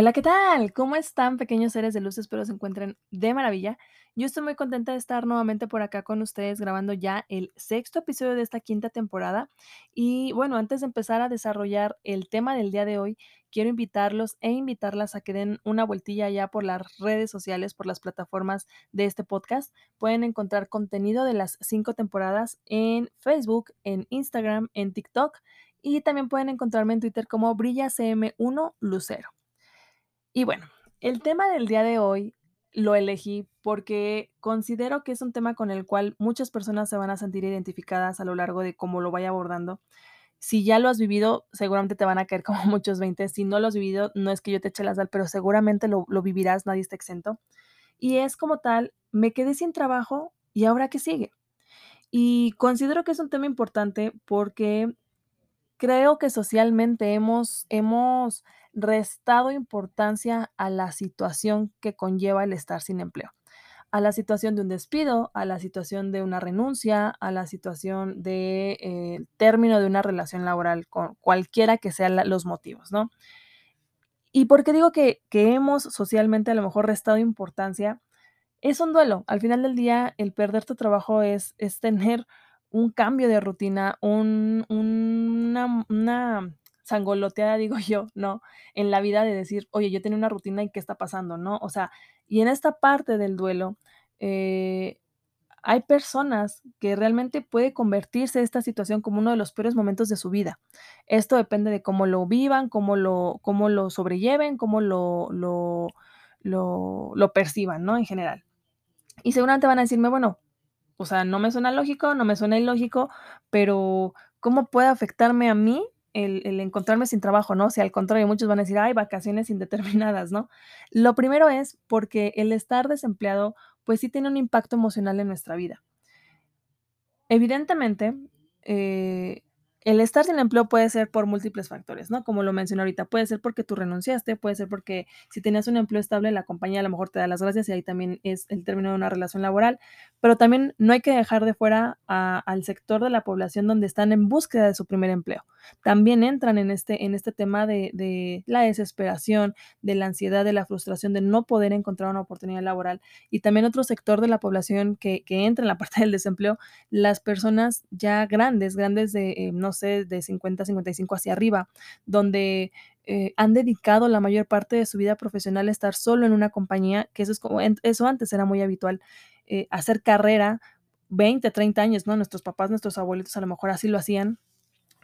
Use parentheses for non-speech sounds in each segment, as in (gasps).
Hola, ¿qué tal? ¿Cómo están, pequeños seres de luz? Espero se encuentren de maravilla. Yo estoy muy contenta de estar nuevamente por acá con ustedes grabando ya el sexto episodio de esta quinta temporada. Y bueno, antes de empezar a desarrollar el tema del día de hoy, quiero invitarlos e invitarlas a que den una vueltilla ya por las redes sociales, por las plataformas de este podcast. Pueden encontrar contenido de las cinco temporadas en Facebook, en Instagram, en TikTok y también pueden encontrarme en Twitter como BrillaCM1 Lucero. Y bueno, el tema del día de hoy lo elegí porque considero que es un tema con el cual muchas personas se van a sentir identificadas a lo largo de cómo lo vaya abordando. Si ya lo has vivido, seguramente te van a caer (laughs) como muchos 20. Si no lo has vivido, no es que yo te eche las sal, pero seguramente lo, lo vivirás, nadie está exento. Y es como tal, me quedé sin trabajo y ahora qué sigue. Y considero que es un tema importante porque creo que socialmente hemos, hemos restado importancia a la situación que conlleva el estar sin empleo, a la situación de un despido, a la situación de una renuncia, a la situación de eh, término de una relación laboral, con cualquiera que sean los motivos, ¿no? ¿Y por qué digo que, que hemos socialmente a lo mejor restado importancia? Es un duelo. Al final del día, el perder tu trabajo es, es tener un cambio de rutina, un, una, una sangoloteada, digo (laughs) yo, ¿no? En la vida de decir, oye, yo tenía una rutina y qué está pasando, ¿no? O sea, y en esta parte del duelo, eh, hay personas que realmente puede convertirse esta situación como uno de los peores momentos de su vida. Esto depende de cómo lo vivan, cómo lo, cómo lo sobrelleven, cómo lo, lo, lo, lo perciban, ¿no? En general. Y seguramente van a decirme, bueno, o sea, no me suena lógico, no me suena ilógico, pero ¿cómo puede afectarme a mí el, encontrarme sin trabajo, ¿no? O sea, al contrario, muchos van a decir, hay vacaciones indeterminadas, ¿no? Lo primero es porque el estar desempleado, pues sí tiene un impacto emocional en nuestra vida. Evidentemente, eh, el estar sin empleo puede ser por múltiples factores, ¿no? Como lo mencioné ahorita, puede ser porque tú renunciaste, puede ser porque si tenías un empleo estable, la compañía a lo mejor te da las gracias y ahí también es el término de una relación laboral, pero también no hay que dejar de fuera al sector de la población donde están en búsqueda de su primer empleo. También entran en este, en este tema de, la desesperación, de la ansiedad, de la frustración de no poder encontrar una oportunidad laboral y también otro sector de la población que, que entra en la (laughs) parte del desempleo, las personas ya grandes, grandes de, eh, no de 50, 55 hacia arriba, donde eh, han dedicado la mayor parte de su vida profesional a estar solo en una compañía, que eso es como, eso antes era muy habitual, eh, hacer carrera 20, 30 años, ¿no? Nuestros papás, nuestros abuelitos a lo mejor así lo hacían.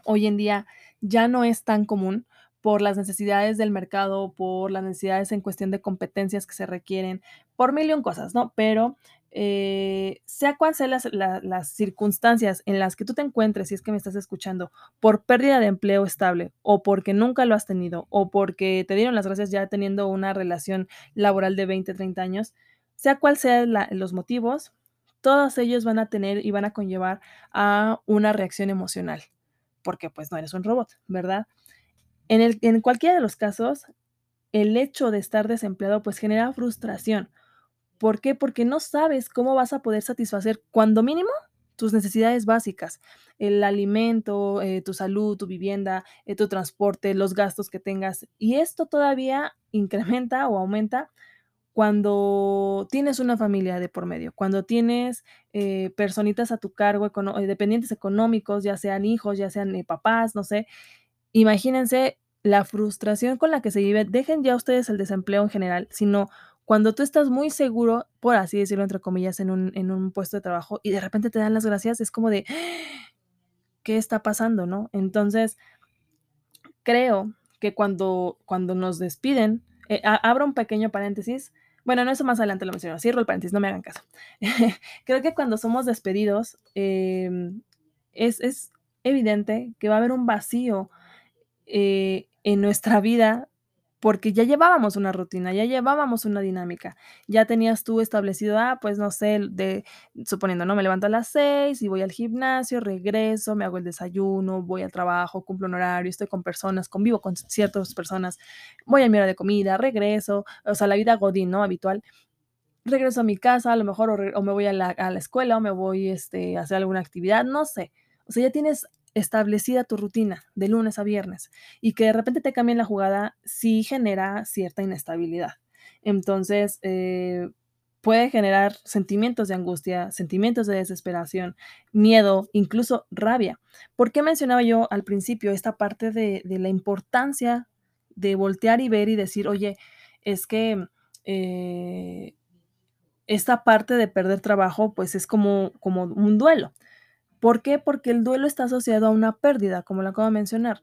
Hoy en día ya no es tan común por las necesidades del mercado, por las necesidades en cuestión de competencias que se requieren, por mil y un cosas, ¿no? Pero eh, sea cual sean las, la, las, circunstancias en las que tú te encuentres, si es que me estás escuchando, por pérdida de empleo estable o porque nunca lo has tenido o porque te dieron las gracias ya teniendo una relación laboral de 20, 30 años, sea cual sean los motivos, todos ellos van a tener y van a conllevar a una reacción emocional, porque pues no eres un robot, ¿verdad? En, el, en cualquiera de los casos, el hecho de estar desempleado pues genera frustración ¿Por qué? Porque no sabes cómo vas a poder satisfacer, cuando mínimo, tus necesidades básicas, el alimento, eh, tu salud, tu vivienda, eh, tu transporte, los gastos que tengas. Y esto todavía incrementa o aumenta cuando tienes una familia de por medio, cuando tienes eh, personitas a tu cargo, dependientes económicos, ya sean hijos, ya sean papás, no sé. Imagínense la frustración con la que se vive. Dejen ya ustedes el desempleo en general, sino cuando tú estás muy seguro, por así decirlo, entre comillas, en un, en un puesto de trabajo y de repente te dan las gracias, es como de, (gasps) ¿qué está pasando, no? Entonces, creo que cuando, cuando nos despiden, eh, abro un pequeño paréntesis, bueno, no, eso más adelante lo menciono, cierro el paréntesis, no me hagan caso. (laughs) creo que cuando somos despedidos, eh, es, es, evidente que va a haber un vacío eh, en nuestra vida porque ya llevábamos una rutina, ya llevábamos una dinámica, ya tenías tú establecido, ah, pues no sé, de suponiendo, ¿no? Me levanto a las 6 y voy al gimnasio, regreso, me hago el desayuno, voy al trabajo, cumplo un horario, estoy con personas, convivo con ciertas personas, voy a mi hora de comida, regreso, o sea, la vida godín, ¿no? Habitual. Regreso a mi casa, a lo mejor, o me voy a la, a la escuela, o me voy este, a hacer alguna actividad, no sé. O sea, ya tienes establecida tu rutina de lunes a viernes y que de repente te cambien la jugada, sí genera cierta inestabilidad. Entonces, eh, puede generar sentimientos de angustia, sentimientos de desesperación, miedo, incluso rabia. ¿Por qué mencionaba yo al principio esta parte de, de la importancia de voltear y ver y decir, oye, es que eh, esta parte de perder trabajo, pues es como, como un duelo. ¿Por qué? Porque el duelo está asociado a una pérdida, como lo acabo de mencionar.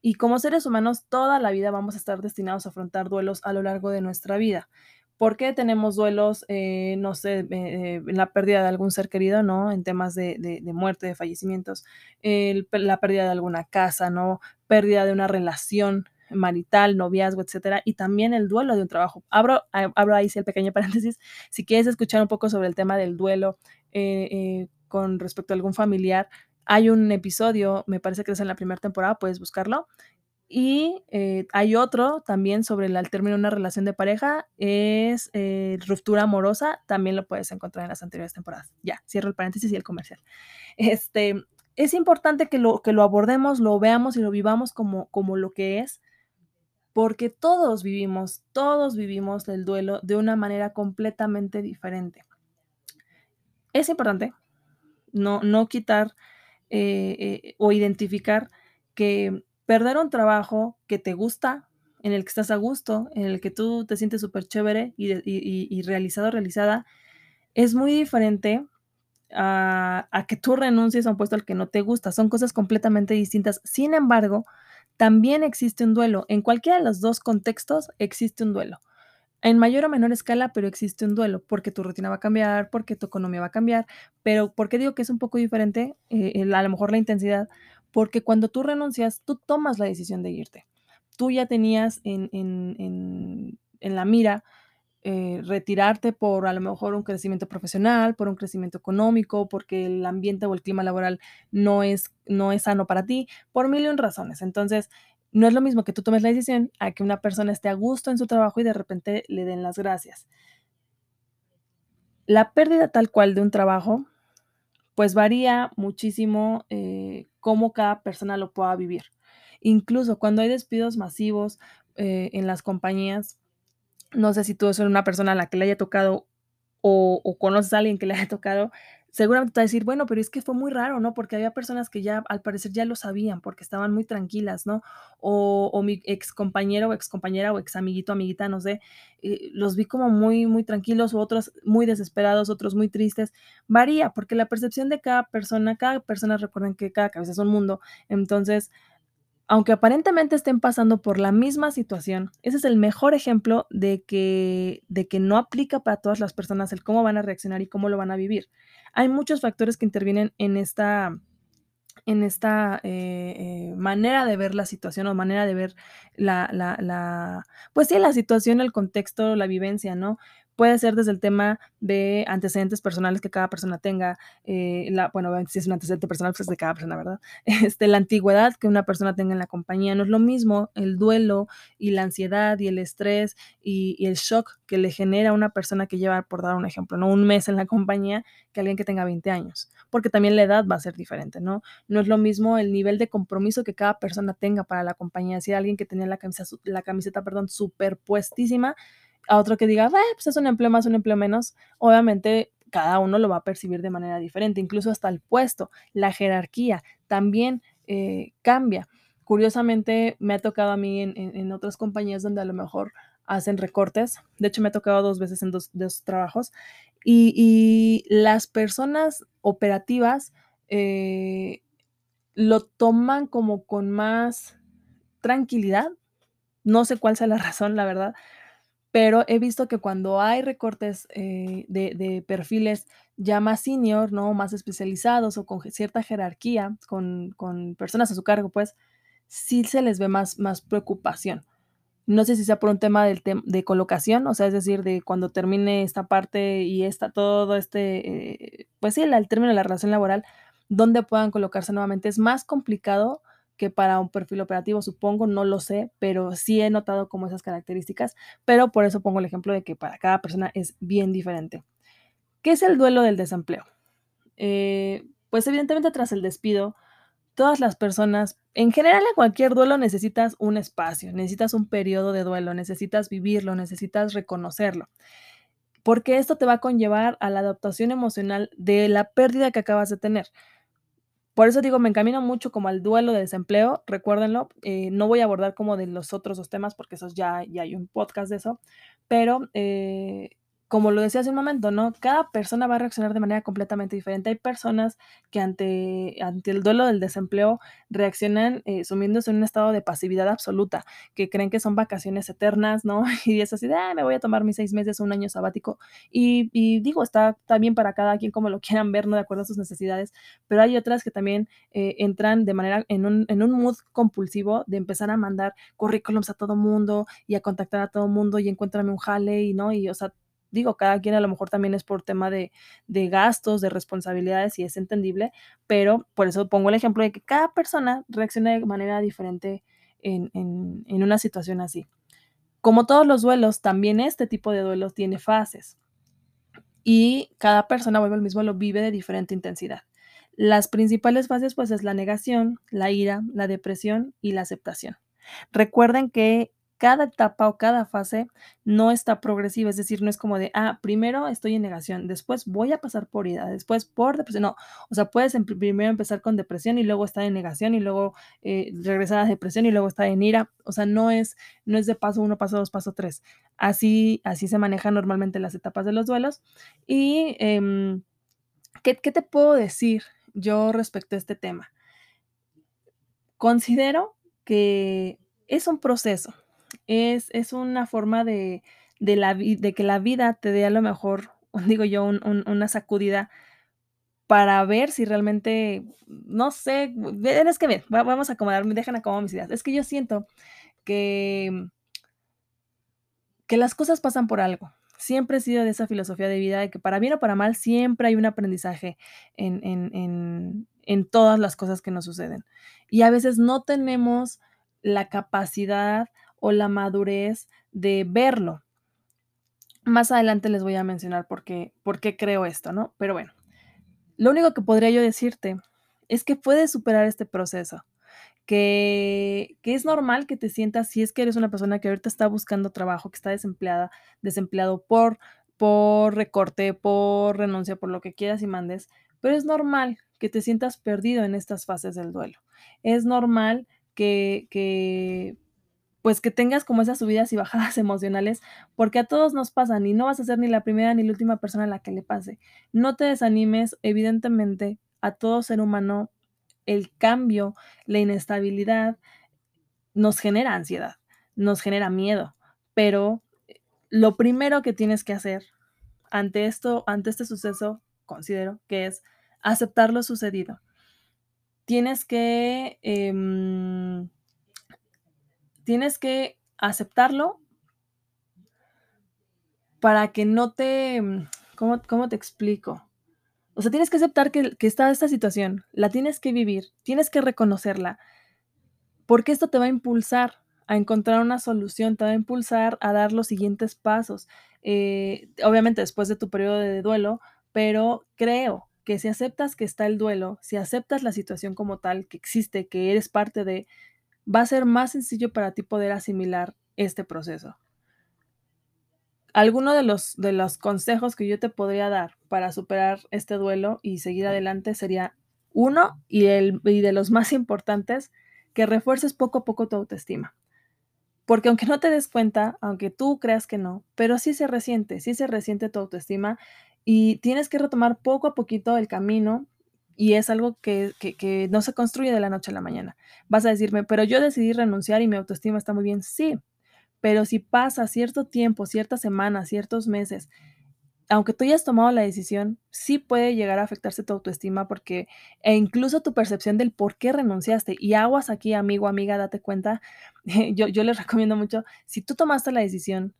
Y como seres humanos, toda la vida vamos a estar destinados a afrontar duelos a lo largo de nuestra vida. ¿Por qué tenemos duelos, eh, no sé, eh, eh, en la pérdida de algún ser querido, ¿no? En temas de, muerte, de fallecimientos, la pérdida de alguna casa, ¿no? Pérdida de una relación marital, noviazgo, etcétera, y también el duelo de un trabajo. Abro, abro ahí el pequeño (laughs) paréntesis. Si quieres escuchar un poco sobre el tema del duelo eh, eh, con respecto a algún familiar, hay un episodio, me parece que es en la primera temporada, puedes buscarlo. Y eh, hay otro también sobre el término de una relación de pareja, es eh, ruptura amorosa, también lo puedes encontrar en las anteriores temporadas. Ya, cierro el paréntesis y el comercial. (laughs) Este, es importante que lo, que lo abordemos, lo veamos y lo vivamos como, como lo que es, porque todos vivimos, todos vivimos el duelo de una manera completamente diferente. Es importante no, no quitar eh, eh, o identificar que perder un trabajo que te gusta, en el que estás a gusto, en el que tú te sientes súper chévere y, y- y realizado, realizada, es muy diferente a, a que tú renuncies a un puesto al que no te gusta. Son cosas completamente distintas. Sin embargo, también existe un duelo. En cualquiera de los dos contextos existe un duelo. En mayor o menor escala, pero existe un duelo, porque tu rutina va a cambiar, porque tu economía va a cambiar, pero ¿por qué digo que es un poco diferente? Eh, a lo mejor la intensidad, porque cuando tú renuncias, tú tomas la decisión de irte. Tú ya tenías en, en- en- en la mira eh, retirarte por a lo mejor un crecimiento profesional, por un crecimiento económico, porque el ambiente o el clima laboral no es, no es sano para ti, por mil y un razones. Entonces, no es lo mismo que tú tomes la decisión a que una persona esté a gusto en su trabajo y de repente le den las gracias. La pérdida tal cual de un trabajo, pues varía muchísimo eh, cómo cada persona lo pueda vivir. Incluso cuando hay despidos masivos eh, en las compañías, no sé si tú eres una persona a la que le haya tocado o, o conoces a alguien que le haya tocado, seguramente te va a decir, bueno, pero es que fue muy raro, ¿no? Porque había personas que ya al parecer ya lo sabían porque estaban muy tranquilas, ¿no? O, mi ex compañero o ex compañera o ex amiguito, amiguita, no sé, eh, los vi como muy, muy tranquilos, o otros muy desesperados, otros muy tristes. Varía porque la percepción de cada persona, cada persona, recuerden que cada cabeza es un mundo, entonces aunque aparentemente estén pasando por la misma situación, ese es el mejor ejemplo de que, de que no aplica para todas las personas el cómo van a reaccionar y cómo lo van a vivir. Hay muchos factores que intervienen en esta, en esta eh, eh, manera de ver la situación o manera de ver la, la, la, pues sí, la situación, el contexto, la vivencia, ¿no? Puede ser desde el tema de antecedentes personales que cada persona tenga, eh, la, bueno, si es un antecedente personal, pues es de cada persona, ¿verdad? (laughs) Este, la antigüedad que una persona tenga en la compañía. No es lo mismo el duelo y la ansiedad y el estrés y, el shock que le genera a una persona que lleva, por dar un ejemplo, ¿no? Un mes en la compañía que alguien que tenga 20 años, porque también la edad va a ser diferente, ¿no? No es lo mismo el nivel de compromiso que cada persona tenga para la compañía. Si alguien que tenía la camiseta, la camiseta, perdón, superpuestísima, a otro que diga, "Ah, pues es un empleo más, un empleo menos, obviamente cada uno lo va a percibir de manera diferente, incluso hasta el puesto, la jerarquía también eh, cambia. Curiosamente, me ha tocado a mí en, en- otras compañías donde a lo mejor hacen recortes, de hecho me ha tocado dos veces en dos, trabajos, y, y las personas operativas eh, lo toman como con más tranquilidad. No sé cuál sea la (laughs) razón, la verdad, pero he visto que cuando hay recortes eh, de, perfiles ya más senior, ¿no? Más especializados o con cierta jerarquía, con, personas a su cargo, pues sí se les ve más, preocupación. No sé si sea por un tema del tem de colocación, o sea, es decir, de cuando termine esta parte y esta todo este, eh, pues sí, el término de la relación laboral, dónde puedan colocarse nuevamente. Es más complicado que para un perfil operativo, supongo, no lo sé, pero sí he notado como esas características, pero por eso pongo el ejemplo de que para cada persona es bien diferente. ¿Qué es el duelo del desempleo? Eh, pues evidentemente tras el despido, todas las personas, en general en cualquier duelo necesitas un espacio, necesitas un periodo de duelo, necesitas vivirlo, necesitas reconocerlo, porque esto te va a conllevar a la adaptación emocional de la pérdida que acabas de tener. Por eso digo, me encamino mucho como al duelo de desempleo, recuérdenlo, eh, no voy a abordar como de los otros dos temas porque esos ya, ya hay un podcast de eso, pero eh, como lo decía hace un momento, ¿no? Cada persona va a reaccionar de manera completamente diferente. Hay personas que ante, ante el duelo del desempleo reaccionan eh, sumiéndose en un estado de pasividad absoluta, que creen que son vacaciones eternas, ¿no? (laughs) Y es así de, ah, me voy a tomar mis seis meses, un año sabático. Y, digo, está, bien para cada quien como lo (laughs) quieran ver, ¿no? De acuerdo a sus necesidades, pero hay otras que también eh, entran de manera en un, en un mood compulsivo de empezar a mandar currículums a todo mundo y a contactar a todo mundo y encuéntrame un jale y, ¿no? Y, o sea, digo, cada quien a lo mejor también es por tema de, de, gastos, de responsabilidades y es entendible, pero por eso pongo el ejemplo de que cada persona reacciona de manera diferente en, en, en una situación así. Como todos los duelos, también este tipo de duelos tiene fases y cada persona, vuelve al mismo, lo vive de diferente intensidad. Las principales fases pues es la negación, la ira, la depresión y la aceptación. Recuerden que cada etapa o cada fase no está progresiva, es decir, no es como de, ah, primero estoy en negación, después voy a pasar por ira, después por depresión, no, o sea, puedes primero empezar con depresión y luego estar en negación y luego eh, regresar a depresión y luego estar en ira, o sea, no es, no es de paso uno, paso dos, paso tres, así, así se manejan normalmente las etapas de los duelos. Y, eh, ¿qué, ¿qué te puedo decir yo respecto a este tema? Considero que es un proceso, es, es una forma de, de, la, de que la vida te dé a lo mejor, (laughs) digo yo, un, un, una sacudida para ver si realmente, no sé, es que ver, vamos a acomodarme, dejan acomodar mis ideas. Es que yo siento que, que las cosas pasan por algo. Siempre he sido de esa filosofía de vida de que para bien o para mal siempre hay un aprendizaje en, en, en, en todas las cosas que nos suceden. Y a veces no tenemos la capacidad o la madurez de verlo. Más adelante les voy a mencionar por qué, por qué creo esto, ¿no? Pero bueno, lo único que podría yo decirte es que puedes superar este proceso, que, que, es normal que te sientas si es que eres una persona que ahorita está buscando trabajo, que está desempleada, desempleado por, por recorte, por renuncia, por lo que quieras y mandes, pero es normal que te sientas perdido en estas fases del duelo. Es normal que, que pues que tengas como esas subidas y bajadas (laughs) emocionales, porque a todos nos pasan y no vas a ser ni la primera ni la última persona a la que le pase. No te desanimes, evidentemente, a todo ser humano el cambio, la inestabilidad nos genera ansiedad, nos genera miedo, pero lo primero que tienes que hacer ante esto, ante este suceso, considero que es aceptar lo sucedido. Tienes que eh, tienes que aceptarlo para que no te, mm, ¿cómo, cómo te explico? O sea, tienes que aceptar que, está esta situación, la tienes que vivir, tienes que reconocerla, porque esto te va a impulsar a encontrar una solución, te va a impulsar a dar los siguientes pasos, eh, obviamente después de tu periodo de duelo, pero creo que si aceptas que está el duelo, si aceptas la situación como tal, que existe, que eres parte de, va a ser más sencillo para ti poder asimilar este proceso. Alguno de los, de los consejos que yo te podría dar para superar este duelo y seguir adelante sería uno y, el, y de los más importantes, que refuerces poco a poco tu autoestima. Porque aunque no te des cuenta, aunque tú creas que no, pero sí se resiente, sí se resiente tu autoestima y tienes que retomar poco a poquito el camino y es algo que, que, no se construye de la noche a la mañana. Vas a decirme, pero yo decidí renunciar y mi autoestima está muy bien. Sí, pero si pasa cierto tiempo, ciertas semanas, ciertos meses aunque tú hayas tomado la decisión, sí puede llegar a afectarse tu autoestima porque e incluso tu percepción del por qué renunciaste. Y aguas aquí, amigo, amiga, date cuenta. (laughs) Yo yo les recomiendo mucho, si tú tomaste la decisión,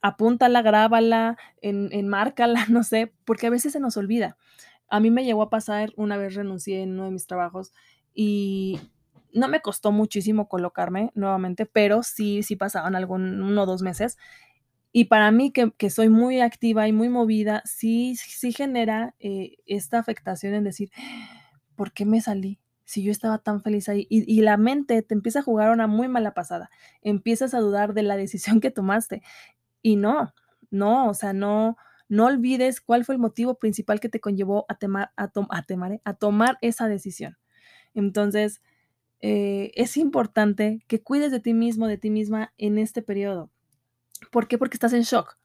apúntala, grábala, en enmárcala, (laughs) no sé, porque a veces se nos olvida. A mí me llegó a pasar, una vez renuncié en uno de mis trabajos y no me costó muchísimo colocarme nuevamente, pero sí sí pasaban algún 1 o 2 meses. Y para mí, que que soy muy activa y muy movida, sí sí genera, eh, esta afectación en decir: "¿Por qué me salí? Si yo estaba tan feliz ahí". Y y la mente te empieza a jugar una muy mala pasada. Empiezas a dudar de la decisión que tomaste. Y no, no, o sea, no no olvides cuál fue el motivo principal que te conllevó a temar a to a temar, ¿eh? A tomar esa decisión. Entonces, eh, es importante que cuides de ti mismo, de ti misma en este periodo. ¿Por qué? Porque estás en shock.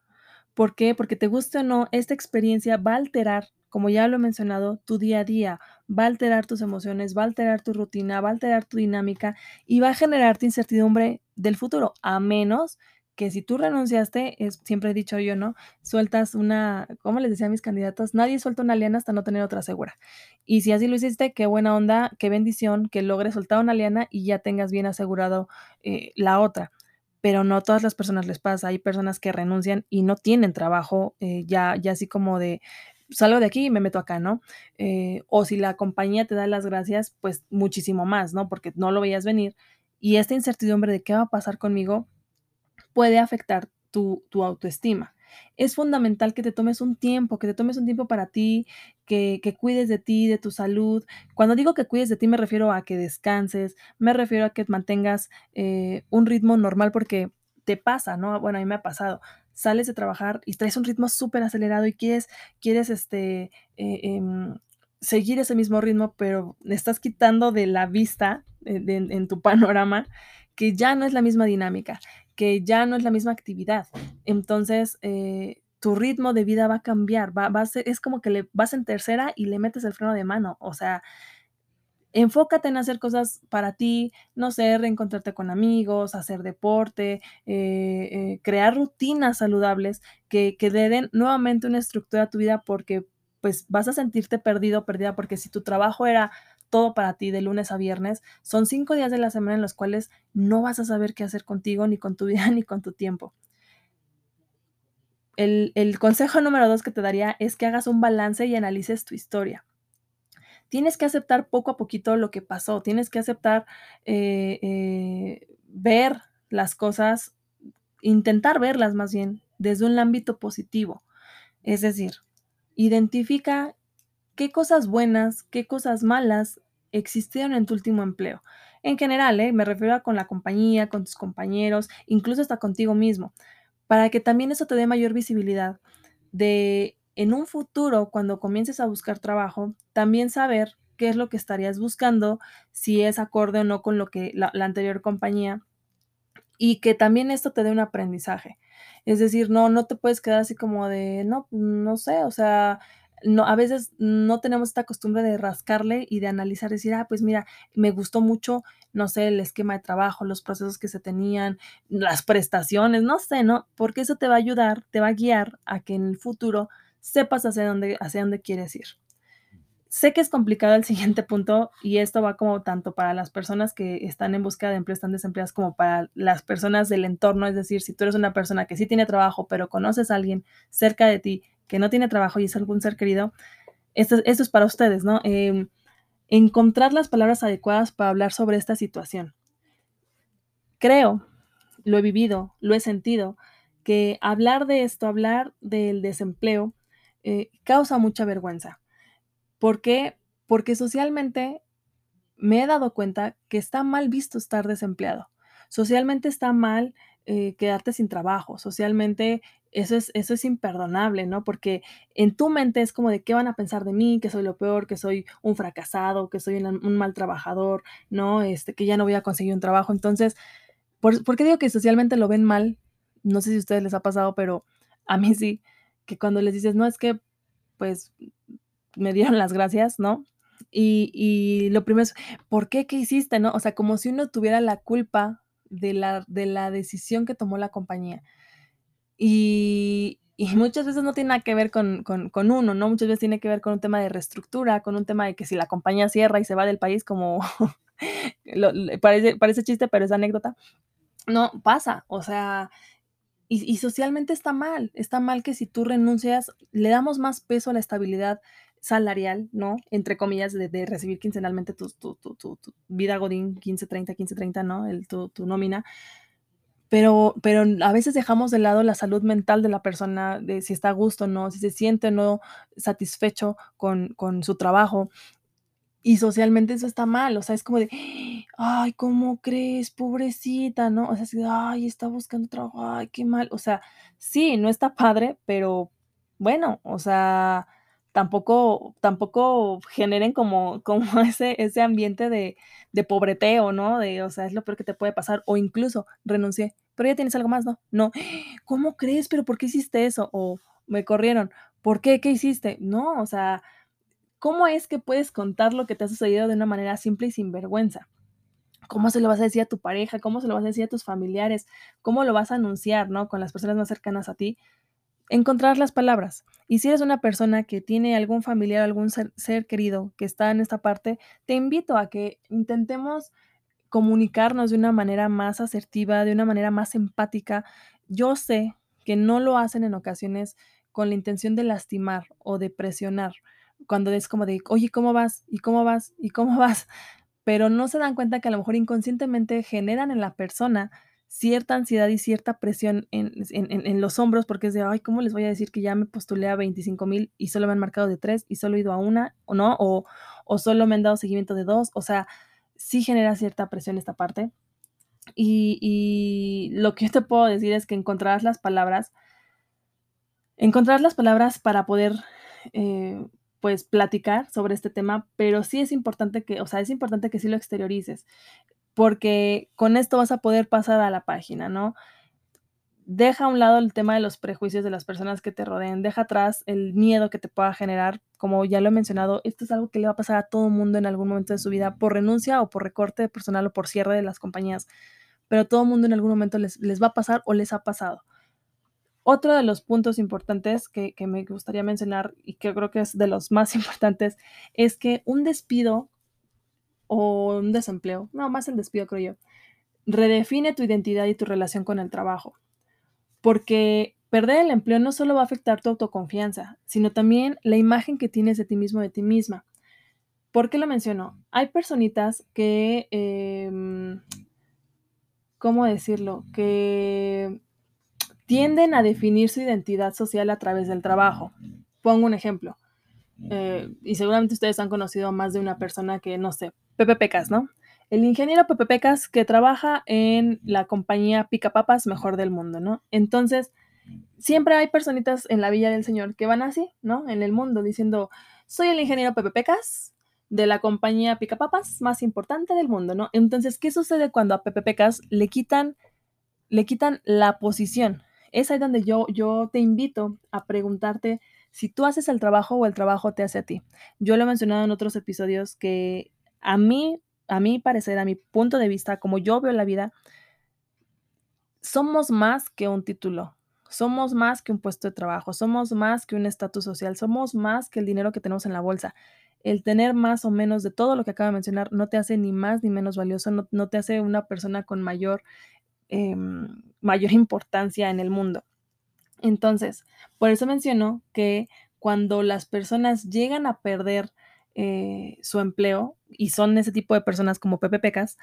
¿Por qué? Porque te guste o no, esta experiencia va a alterar, como ya lo he mencionado, tu día a día, va a alterar tus emociones, va a alterar tu rutina, va a alterar tu dinámica y va a generarte incertidumbre del futuro, a menos que si tú renunciaste, es siempre he dicho yo, ¿no? Sueltas una ¿cómo les decía a mis candidatos? Nadie suelta una liana hasta no tener otra segura. Y si así lo hiciste, qué buena onda, qué bendición que logres soltar una liana y ya tengas bien asegurado, eh, la otra. Pero no todas las personas les pasa. Hay personas que renuncian y no tienen trabajo, eh, ya ya así como de salgo de aquí y me meto acá, ¿no? Eh, o si la compañía te da las gracias, pues muchísimo más, ¿no? Porque no lo veías venir. Y esta incertidumbre de qué va a pasar conmigo puede afectar tu tu autoestima. Es fundamental que te tomes un tiempo, que te tomes un tiempo para ti, que que cuides de ti, de tu salud. Cuando digo que cuides de ti, me refiero a que descanses, me refiero a que mantengas, eh, un ritmo normal, porque te pasa, ¿no? Bueno, a mí me ha pasado. Sales de trabajar y traes un ritmo superacelerado y quieres quieres, este, eh, em, seguir ese mismo ritmo, pero estás quitando de la vista, de en tu (laughs) panorama, que ya no es la misma dinámica, que ya no es la misma actividad. Entonces, eh, tu ritmo de vida va a cambiar, va es como que le vas en tercera y le metes el freno de mano. O sea, enfócate en hacer cosas para ti, no sé, reencontrarte con amigos, hacer deporte, eh, eh, crear rutinas saludables que que den nuevamente una estructura a tu vida, porque, pues, vas a sentirte perdido perdida, porque si tu trabajo era todo para ti de lunes a viernes, son 5 días de la semana en los cuales no vas a saber qué hacer contigo, ni con tu vida, (laughs) ni con tu tiempo. El consejo número 2 que te daría es que hagas un balance y analices tu historia. Tienes que aceptar poco a poquito lo que pasó, tienes que aceptar, eh eh, ver las cosas, intentar verlas más bien desde un ámbito positivo. Es decir, identifica qué cosas buenas, qué cosas malas existieron en tu último empleo. En general, ¿eh? Me refiero a con la compañía, con tus compañeros, incluso hasta contigo mismo, para que también eso te dé mayor visibilidad de, en un futuro, cuando comiences a buscar trabajo, también saber qué es lo que estarías buscando, si es acorde o no con lo que la la anterior compañía, y que también esto te dé un aprendizaje. Es decir, no no te puedes quedar así como de: "No, no sé", o sea, no a veces no tenemos esta costumbre de rascarle y de analizar, decir: "Ah, pues mira, me gustó mucho, no sé, el esquema de trabajo, los procesos que se tenían, las prestaciones", no sé, ¿no? Porque eso te va a ayudar, te va a guiar a que en el futuro sepas hacia dónde hacia dónde quieres ir. Sé que es complicado el (laughs) siguiente punto, y esto va como tanto para las personas que están en búsqueda de empleo, están desempleadas, como para las personas del entorno, es decir, si tú eres una persona que sí tiene trabajo, pero conoces a alguien cerca de ti que no tiene trabajo y es algún ser querido, esto es para ustedes, ¿no? Em, encontrar las palabras adecuadas para hablar sobre esta situación. Creo, lo he vivido, lo he sentido, que hablar de esto, hablar del desempleo, eh, causa mucha vergüenza. ¿Por qué? Porque socialmente me he dado cuenta que está mal visto estar desempleado. Socialmente está mal, eh, quedarte sin trabajo. Socialmente eso es eso es imperdonable, ¿no? Porque en tu mente es como de: "¿Qué van a pensar de mí? Que soy lo peor, que soy un fracasado, que soy un mal trabajador, ¿no? Este, que ya no voy a conseguir un trabajo". Entonces, ¿por por qué digo que socialmente lo ven mal? No sé si a ustedes les ha pasado, pero a mí sí, que cuando les dices: "No, es que, pues, me dieron las gracias", ¿no? Y y lo primero es: "¿Por qué? ¿Qué hiciste?", ¿no? O sea, como si uno tuviera la culpa de la de la decisión que tomó la compañía. Y y muchas veces no tiene nada que ver con, con, uno, ¿no? Muchas veces tiene que ver con un tema de reestructura, con un tema de que si la compañía cierra y se va del país, como (laughs) lo, parece, parece chiste, pero es anécdota, no pasa, o sea, y, y, socialmente está mal, está mal que si tú renuncias, le damos más peso a la estabilidad salarial, ¿no? Entre comillas, de, de recibir quincenalmente tu, tu, tu, tu, vida Godín 15-30, 15-30, ¿no? El, tu, nómina. Pero, pero a veces dejamos de lado la salud mental de la persona, de si está a gusto o no, si se siente o no satisfecho con, con su trabajo. Y socialmente eso está mal, o sea, es como de, ay, ¿cómo crees? Pobrecita, ¿no? O sea, así ay, está buscando trabajo, ay, qué mal. O sea, sí, no está padre, pero bueno, o sea, tampoco, tampoco generen como, (laughs) como ese, ese ambiente de, de pobreteo, ¿no? De, o sea, es lo peor que te puede pasar, o incluso renuncié, pero ya tienes algo más, ¿no? No, ¿cómo crees? ¿Pero por qué hiciste eso? O me corrieron, ¿por qué? ¿Qué hiciste? No, o sea, ¿cómo es que puedes contar lo que te ha sucedido de una manera simple y sin vergüenza? ¿Cómo se lo vas a decir a tu pareja? ¿Cómo se lo vas a decir a tus familiares? ¿Cómo lo vas a anunciar, ¿no? Con las personas más cercanas a ti encontrar las palabras. Y si eres una persona que tiene algún familiar, algún ser, querido que está en esta parte, te invito a que intentemos comunicarnos de una manera más asertiva, de una manera más empática. Yo sé que no lo hacen en ocasiones con la intención de lastimar o de presionar, cuando es como de, oye, ¿cómo vas? ¿Y cómo vas? ¿Y cómo vas? Pero no se dan cuenta que a lo mejor inconscientemente generan en la persona cierta ansiedad y cierta presión en, en, en, los hombros porque es de, ay, ¿cómo les voy a decir que ya me postulé a 25 mil y solo me han marcado de tres y solo he ido a una o no? O, o solo me han dado seguimiento de dos. O sea, sí genera cierta presión esta parte. Y, y lo que yo te puedo decir es que encontrarás las palabras, encontrar las palabras para poder, eh, pues, platicar sobre este tema, pero sí es importante que, o sea, es importante que sí lo exteriorices porque con esto vas a poder pasar a la página, ¿no? Deja a un lado el tema de los prejuicios de las personas que te rodeen, deja atrás el miedo que te pueda generar. Como ya lo he mencionado, esto es algo que le va a pasar a todo mundo en algún momento de su vida por renuncia o por recorte personal o por cierre de las compañías, pero todo mundo en algún momento les, les va a pasar o les ha pasado. Otro de los puntos importantes que, que me gustaría mencionar y que creo que es de los más (laughs) importantes es que un despido o un desempleo, no, más el despido creo yo, redefine tu identidad y tu relación con el trabajo. Porque perder el empleo no solo va a afectar tu autoconfianza, sino también la imagen que tienes de ti mismo, de ti misma. ¿Por qué lo menciono? Hay personitas que, eh, ¿cómo decirlo? Que tienden a definir su identidad social a través del trabajo. Pongo un ejemplo. Eh, y seguramente ustedes han conocido a más de una persona que, no sé, Pepe Pecas, ¿no? El ingeniero Pepe Pecas que trabaja en la compañía Pica Papas mejor del mundo, ¿no? Entonces, siempre hay personitas en la Villa del Señor que van así, ¿no? En el mundo diciendo, soy el ingeniero Pepe Pecas de la compañía Pica Papas más importante del mundo, ¿no? Entonces, ¿qué sucede cuando a Pepe Pecas le quitan, le quitan la posición? Es ahí donde yo, yo te invito a preguntarte si tú haces el trabajo o el trabajo te hace a ti. Yo lo he mencionado en otros episodios que a mí, a mi parecer, a mi punto de vista, como yo veo la vida, somos más que un título, somos más que un puesto de trabajo, somos más que un estatus social, somos más que el dinero que tenemos en la bolsa. El tener más o menos de todo lo que acabo de mencionar no te hace ni más ni menos valioso, no, te hace una persona con mayor, eh, mayor importancia en el mundo. Entonces, por eso menciono que cuando las personas llegan a perder eh, su empleo y son ese tipo de personas como Pepe Pecas,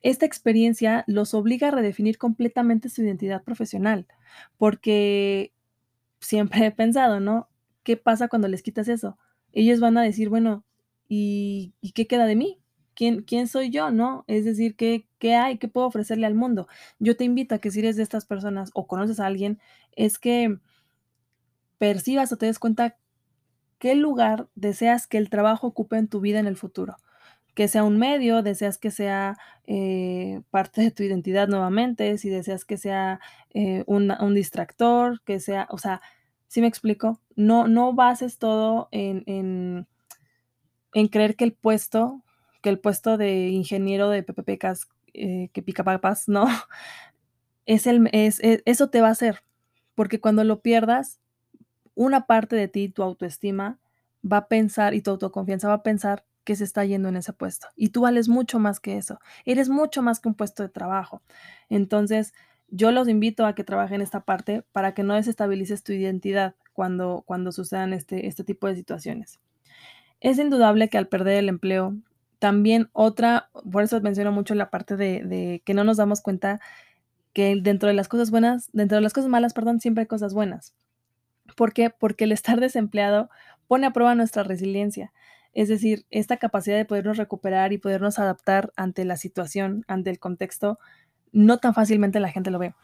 esta experiencia los obliga a redefinir completamente su identidad profesional, porque siempre he pensado, ¿no? ¿Qué pasa cuando les quitas eso? Ellos van a decir, bueno, ¿y, ¿y qué queda de mí? ¿Quién, ¿Quién, soy yo, no? Es decir, ¿qué, ¿qué hay? ¿Qué puedo ofrecerle al mundo? Yo te invito a que si eres de estas personas o conoces a alguien, es que percibas o te des cuenta ¿Qué lugar deseas que el trabajo ocupe en tu vida en el futuro? Que sea un medio, deseas que sea eh, parte de tu identidad nuevamente, si deseas que sea eh, un, distractor, que sea, o sea, ¿sí me explico? No, no bases todo en, en, en creer que el puesto, que el puesto de ingeniero de PPPcas, eh, que pica papas, no, (laughs) es el, es, es, eso te va a hacer porque cuando lo pierdas, una parte de ti, tu autoestima, va a pensar y tu autoconfianza va a pensar que se está yendo en ese puesto. Y tú vales mucho más que eso. Eres mucho más que un puesto de trabajo. Entonces, yo los invito a que trabajen esta parte para que no desestabilices tu identidad cuando, cuando sucedan este, este tipo de situaciones. Es indudable que al perder el empleo, también otra, por eso menciono mucho la parte de, de que no nos damos cuenta que dentro de las cosas buenas, dentro de las cosas malas, perdón, siempre hay cosas buenas. ¿Por qué? Porque el estar desempleado pone a prueba nuestra resiliencia. Es decir, esta capacidad de podernos recuperar y podernos adaptar ante la situación, ante el contexto, no tan fácilmente la gente lo ve.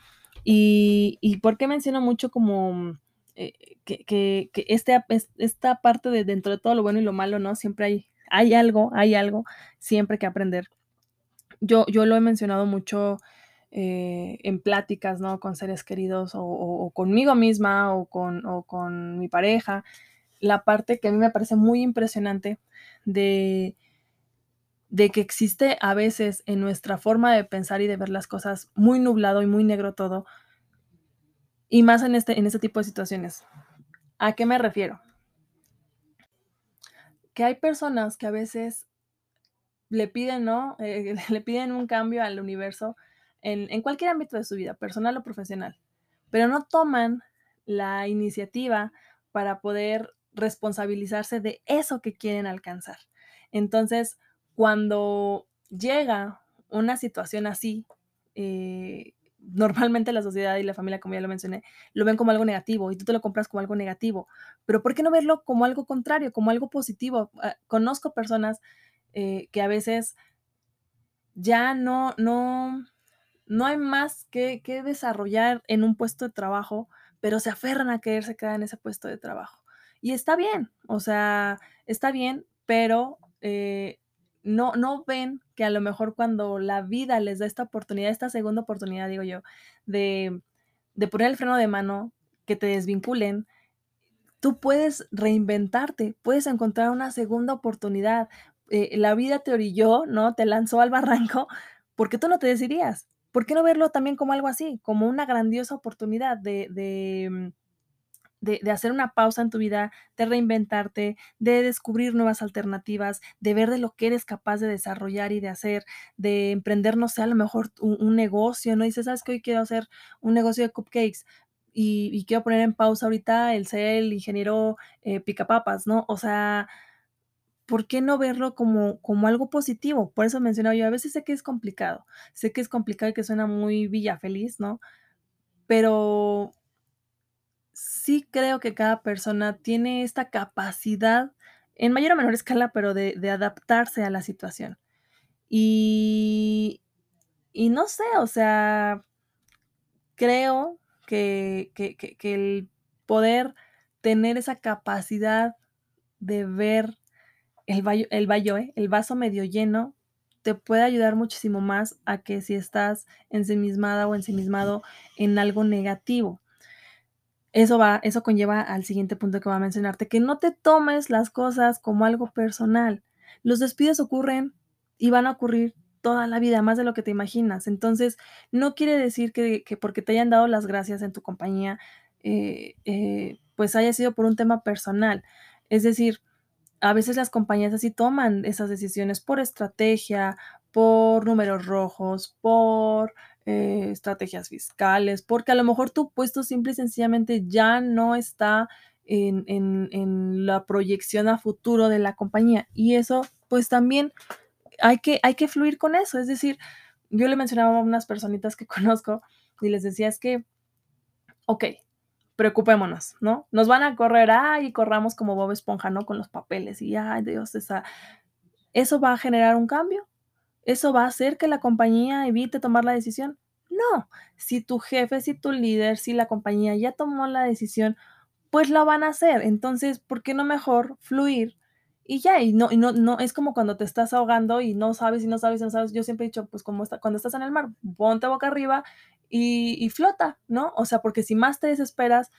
Y, y ¿por qué menciono mucho como eh, que, que, que este, esta parte de dentro de todo lo bueno y lo malo, ¿no? Siempre hay, hay algo, hay algo siempre que aprender. Yo, yo lo he mencionado mucho eh, en pláticas, ¿no? Con seres queridos o, conmigo misma o con, o con mi pareja, la parte que a mí me parece muy impresionante de, de que existe a veces en nuestra forma de pensar y de ver las cosas muy nublado y muy negro todo, y más en este, en este tipo de situaciones. ¿A qué me refiero? Que hay personas que a veces le piden, ¿no? (laughs) Le piden un cambio al universo en, en cualquier ámbito de su vida, personal o profesional, pero no toman la iniciativa para poder responsabilizarse de eso que quieren alcanzar. Entonces, cuando llega una situación así, eh, normalmente la sociedad y la familia, como ya lo mencioné, lo ven como algo negativo y tú te lo compras como algo negativo. Pero ¿por qué no verlo como algo contrario, como algo positivo? Uh, conozco personas eh, que a veces ya no, no, no hay más que, que desarrollar en un puesto de trabajo, pero se aferran a quererse quedar en ese puesto de trabajo. Y está bien, o sea, está bien, pero eh, no, no ven que a lo mejor cuando la vida les da esta oportunidad, esta segunda oportunidad, digo yo, de, de poner el freno de mano, que te desvinculen, tú puedes reinventarte, puedes encontrar una segunda oportunidad. Eh, la vida te orilló, ¿no? Te lanzó al barranco porque tú no te decidías. ¿Por qué no verlo también como algo así, como una grandiosa oportunidad de, mm, de, de, hacer una pausa en tu vida, de reinventarte, de descubrir nuevas alternativas, de ver de lo que eres capaz de desarrollar y de hacer, de emprender, no sé, a lo mejor un, negocio, ¿no? Dices, ¿sabes que Hoy quiero hacer un negocio de cupcakes. Y, y quiero poner en pausa ahorita el ser el ingeniero eh, picapapas, ¿no? O sea, ¿por qué no verlo como, como algo positivo? Por eso mencionaba yo, a veces sé que es complicado, sé que es complicado y que suena muy villa feliz, ¿no? Pero sí creo que cada persona tiene esta capacidad, en mayor o menor escala, pero de, adaptarse a la situación. Y, y, no sé, o sea, creo que, que, que el poder tener esa capacidad de ver el, valle, ¿eh? el vaso medio lleno te puede ayudar muchísimo más a que si estás ensimismada o ensimismado en algo negativo eso va, eso conlleva al siguiente punto que voy a mencionarte, que no te tomes las cosas como algo personal. Los despidos ocurren y van a ocurrir toda la vida, más de lo que te imaginas. Entonces, no quiere decir que, que porque te hayan dado las gracias en tu compañía, eh, eh, pues haya sido por un tema personal. Es decir, a veces las compañías así toman esas decisiones por estrategia, por números rojos, por eh, estrategias fiscales, porque a lo mejor tu puesto simple y sencillamente ya no está en, en, en, la proyección a futuro de la compañía. Y eso, pues también hay que, hay que fluir con eso. Es decir, yo le mencionaba a unas personitas que (laughs) conozco y les decía, es que, ok, preocupémonos, ¿no? Nos van a correr, ay, corramos como Bob Esponja, ¿no? Con los papeles y, ay, Dios, esa... ¿Eso va a generar un cambio? ¿Eso va a hacer que la compañía evite tomar la decisión? No, si tu jefe, si tu líder, si la compañía ya tomó la decisión, pues la van a hacer. Entonces, ¿por qué no mejor fluir? Y ya, y no, y no, no, es como cuando te estás ahogando y no sabes y no sabes y no sabes. Yo siempre he dicho, pues como está, cuando estás en el mar, ponte boca arriba y, y flota, ¿no? O sea, porque si más te desesperas,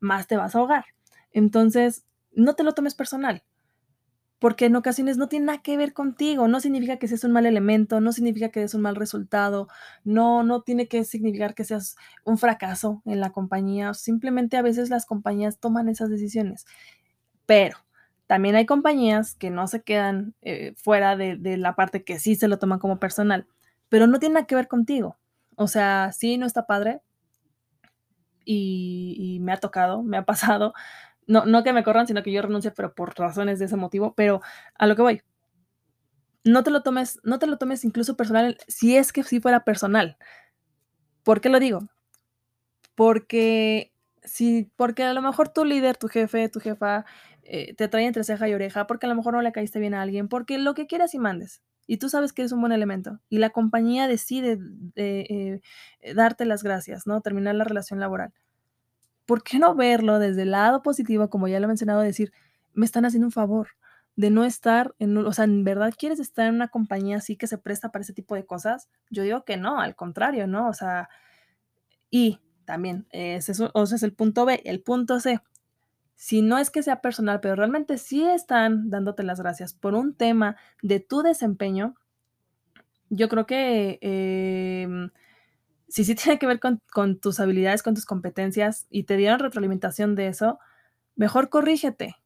más te vas a ahogar. Entonces, no te lo tomes personal porque en ocasiones no tiene nada que ver contigo, no significa que seas un mal elemento, no significa que des un mal resultado, no, no tiene que significar que seas un fracaso en la compañía, simplemente a veces las compañías toman esas decisiones, pero también hay compañías que no se quedan eh, fuera de, la parte que sí se lo toman como personal, pero no tiene nada que ver contigo, o sea, sí, no está padre, y, y me ha tocado, me ha pasado, no, no que me corran, sino que yo renuncie, pero por razones de ese motivo, pero a lo que voy. No te lo tomes, no te lo tomes incluso personal, si es que sí fuera personal. ¿Por qué lo digo? Porque si, porque a lo mejor tu líder, tu jefe, tu jefa, eh, te trae entre ceja y oreja, porque a lo mejor no le caíste bien a alguien, porque lo que quieras y mandes. Y tú sabes que eres un buen elemento. Y la compañía decide eh, eh, darte las gracias, ¿no? Terminar la relación laboral. ¿por qué no verlo desde el lado positivo, como ya lo he mencionado, decir, me están haciendo un favor de no estar en, o sea, ¿en verdad quieres estar en una compañía así que se presta para ese tipo de cosas? Yo digo que no, al contrario, ¿no? O sea, y también, ese es, o sea, es el punto B, el punto C. Si no es que sea personal, pero realmente sí están dándote las gracias por un tema de tu desempeño, yo creo que eh, si sí tiene que ver con, tus habilidades, con tus competencias y te dieron retroalimentación de eso, mejor corrígete,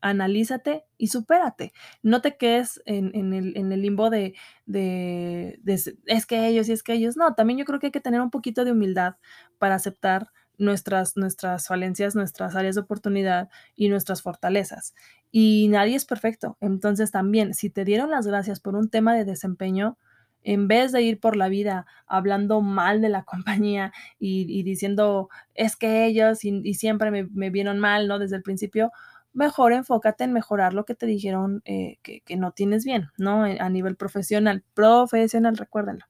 analízate y supérate. No te quedes en, el, limbo de, de, es que ellos y es que ellos. No, también yo creo que hay que tener un poquito de humildad para aceptar nuestras, nuestras falencias, nuestras áreas de oportunidad y nuestras fortalezas. Y nadie es perfecto. Entonces también, si te dieron las gracias por un tema de desempeño, en vez de ir por la vida hablando mal de la (laughs) compañía y, diciendo, es que ellos y, siempre me, me, vieron mal, ¿no? Desde el principio, mejor enfócate en mejorar lo que te dijeron eh, que, que, no tienes bien, ¿no? A nivel profesional, profesional, recuérdenlo.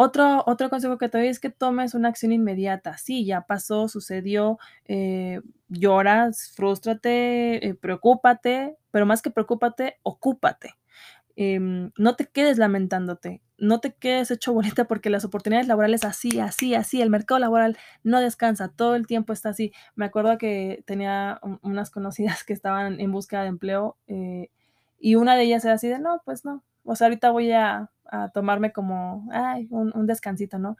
Otro, otro consejo que te doy es que tomes una acción inmediata. Sí, ya pasó, sucedió, eh, lloras, frustrate, eh, preocúpate, pero más que preocúpate, ocúpate. Eh, no te quedes lamentándote, no te quedes hecho bonita porque las oportunidades laborales así, así, así, el mercado laboral no descansa, todo el tiempo está así. Me acuerdo que tenía unas conocidas que estaban en búsqueda de empleo eh, y una de ellas era así de, no, pues no, o sea, ahorita voy a, a tomarme como, ay, un, un, descansito, ¿no?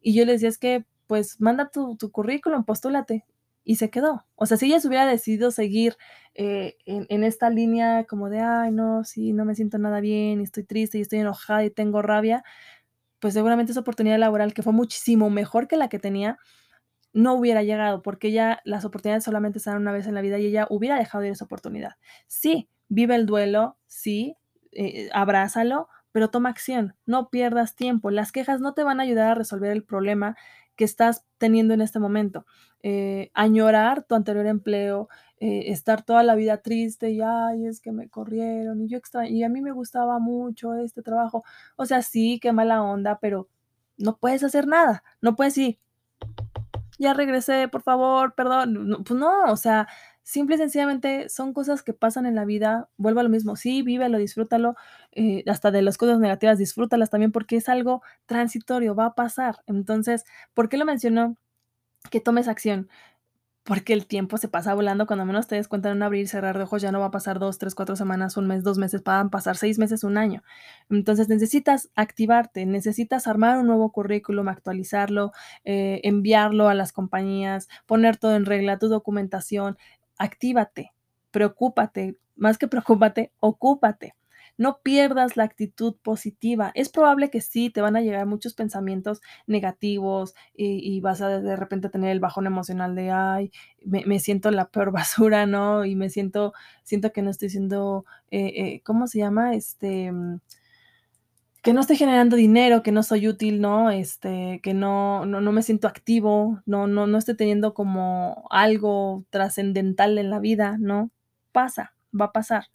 Y yo les decía, es que, pues, manda tu, tu currículum, postúlate y se quedó. O sea, si ella se hubiera decidido seguir eh, en, en, esta línea como de, ay, no, sí, no me siento nada bien, y estoy triste, y estoy enojada y tengo rabia, pues seguramente esa oportunidad laboral que fue muchísimo mejor que la que tenía, no hubiera llegado, porque ya las oportunidades solamente están una vez en la vida y ella hubiera dejado ir esa oportunidad. Sí, vive el duelo, sí, eh, abrázalo, pero toma acción, no pierdas tiempo. Las quejas no te van a ayudar a resolver el problema que estás teniendo en este momento. Eh, añorar tu anterior empleo, eh, estar toda la vida triste y, ay, es que me corrieron y yo extra y a mí me gustaba mucho este trabajo. O sea, sí, qué mala onda, pero no puedes hacer nada, no puedes ir. Ya regresé, por favor, perdón. No, pues no, o sea, simple y sencillamente son cosas que pasan en la vida. Vuelvo a lo mismo, sí, vívelo, disfrútalo, eh, hasta de las cosas negativas, disfrútalas también porque es algo transitorio, va a pasar. Entonces, ¿por qué lo menciono? Que tomes acción. Porque el tiempo se pasa volando, cuando menos te des cuenta en un abrir cerrar de ojos, ya no va a pasar dos, tres, cuatro semanas, un mes, dos meses, van pasar seis meses, un año. Entonces necesitas activarte, necesitas armar un nuevo currículum, actualizarlo, eh, enviarlo a las compañías, poner todo en regla, tu documentación, actívate, preocúpate, más que preocúpate, ocúpate. No pierdas la actitud positiva. Es probable que sí, te van a llegar muchos pensamientos negativos y, y vas a de repente tener el bajón emocional de, ay, me, me, siento la peor (laughs) basura, ¿no? Y me siento, siento que no estoy siendo, eh, eh, ¿cómo se llama? Este, que no estoy generando dinero, que no soy útil, ¿no? Este, que no, no, no me siento activo, no, no, no estoy teniendo como algo trascendental en la vida, ¿no? Pasa, va a pasar.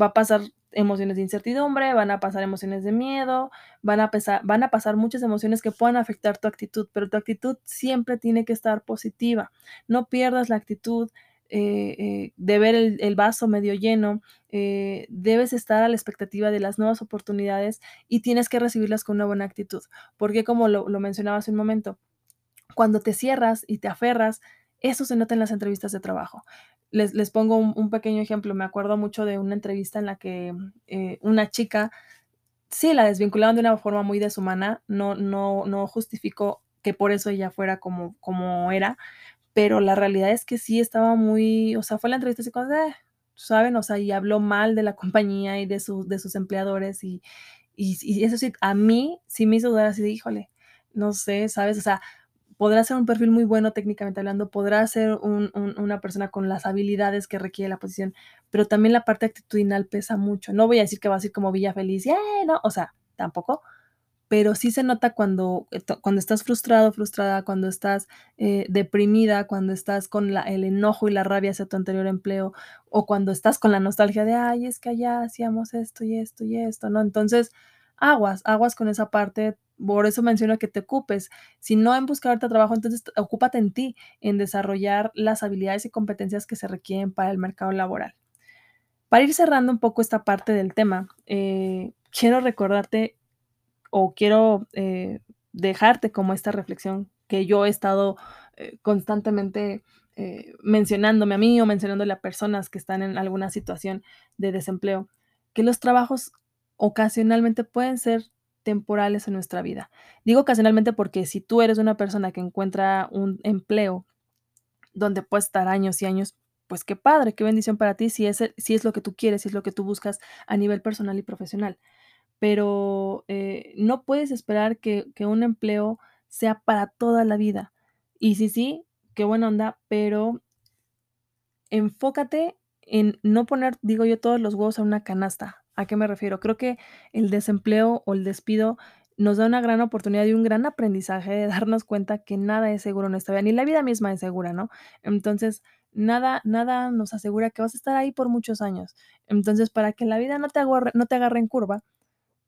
Va a pasar emociones de incertidumbre, van a pasar emociones de miedo, van a, pesar, van a pasar muchas emociones que puedan afectar tu actitud, pero tu actitud siempre tiene que estar positiva. No pierdas la actitud, eh, eh, de ver el, vaso medio lleno, eh, debes estar a la expectativa de las nuevas oportunidades y tienes que recibirlas con una buena actitud, porque como lo, lo mencionaba hace un momento, cuando te cierras y te aferras, Eso se nota en las entrevistas de trabajo. Les, les pongo un, pequeño ejemplo. Me acuerdo mucho de una entrevista en la que una chica, sí, la desvincularon de una forma muy deshumana. No, no, no justificó que por eso ella fuera como, como era, pero la realidad es que sí estaba muy, o sea, fue la entrevista así como, eh, ¿saben? O sea, y habló mal de la (laughs) compañía y de, sus de sus empleadores y, y, eso sí, a mí sí me hizo dudar así de, híjole, no sé, ¿sabes? O sea, podrá ser un perfil muy bueno técnicamente hablando, podrá ser un, un, una persona con las habilidades que requiere la posición, pero también la parte actitudinal pesa mucho. No voy a decir que va a ser como Villa Feliz, yeah, no, o sea, tampoco, pero sí se nota cuando, eh, cuando estás frustrado, frustrada, cuando estás eh, deprimida, cuando estás con la, el enojo y la rabia hacia tu anterior empleo, o cuando estás con la nostalgia de, ay, es que allá hacíamos esto y esto y esto, ¿no? Entonces, aguas, aguas con esa parte, por eso menciono que te ocupes. Si no en buscarte trabajo, entonces ocúpate en ti, en desarrollar las habilidades y competencias que se requieren para el mercado laboral. Para ir cerrando un poco esta parte del tema, eh, quiero recordarte o quiero eh, dejarte como esta reflexión que yo he estado eh, constantemente eh, mencionándome a mí o mencionándole a personas que están en alguna situación de desempleo, que los trabajos ocasionalmente pueden ser temporales en nuestra vida. Digo ocasionalmente porque si tú eres una persona que encuentra un empleo donde puedes estar años y años, pues qué padre, qué bendición para ti si es, si es lo que tú quieres, si es lo que tú buscas a nivel personal y profesional. Pero eh, no puedes esperar que, un empleo sea para toda la vida. Y sí, sí, qué buena onda, pero enfócate en no poner, digo yo, todos los huevos en una canasta. ¿A qué me refiero? Creo que el desempleo o el despido nos da una gran oportunidad y un gran aprendizaje de darnos cuenta que nada es seguro en esta vida, ni la vida misma es segura, ¿no? Entonces, nada, nada nos asegura que vas a estar ahí por muchos años. Entonces, para que la vida no te agarre, no te agarre en curva,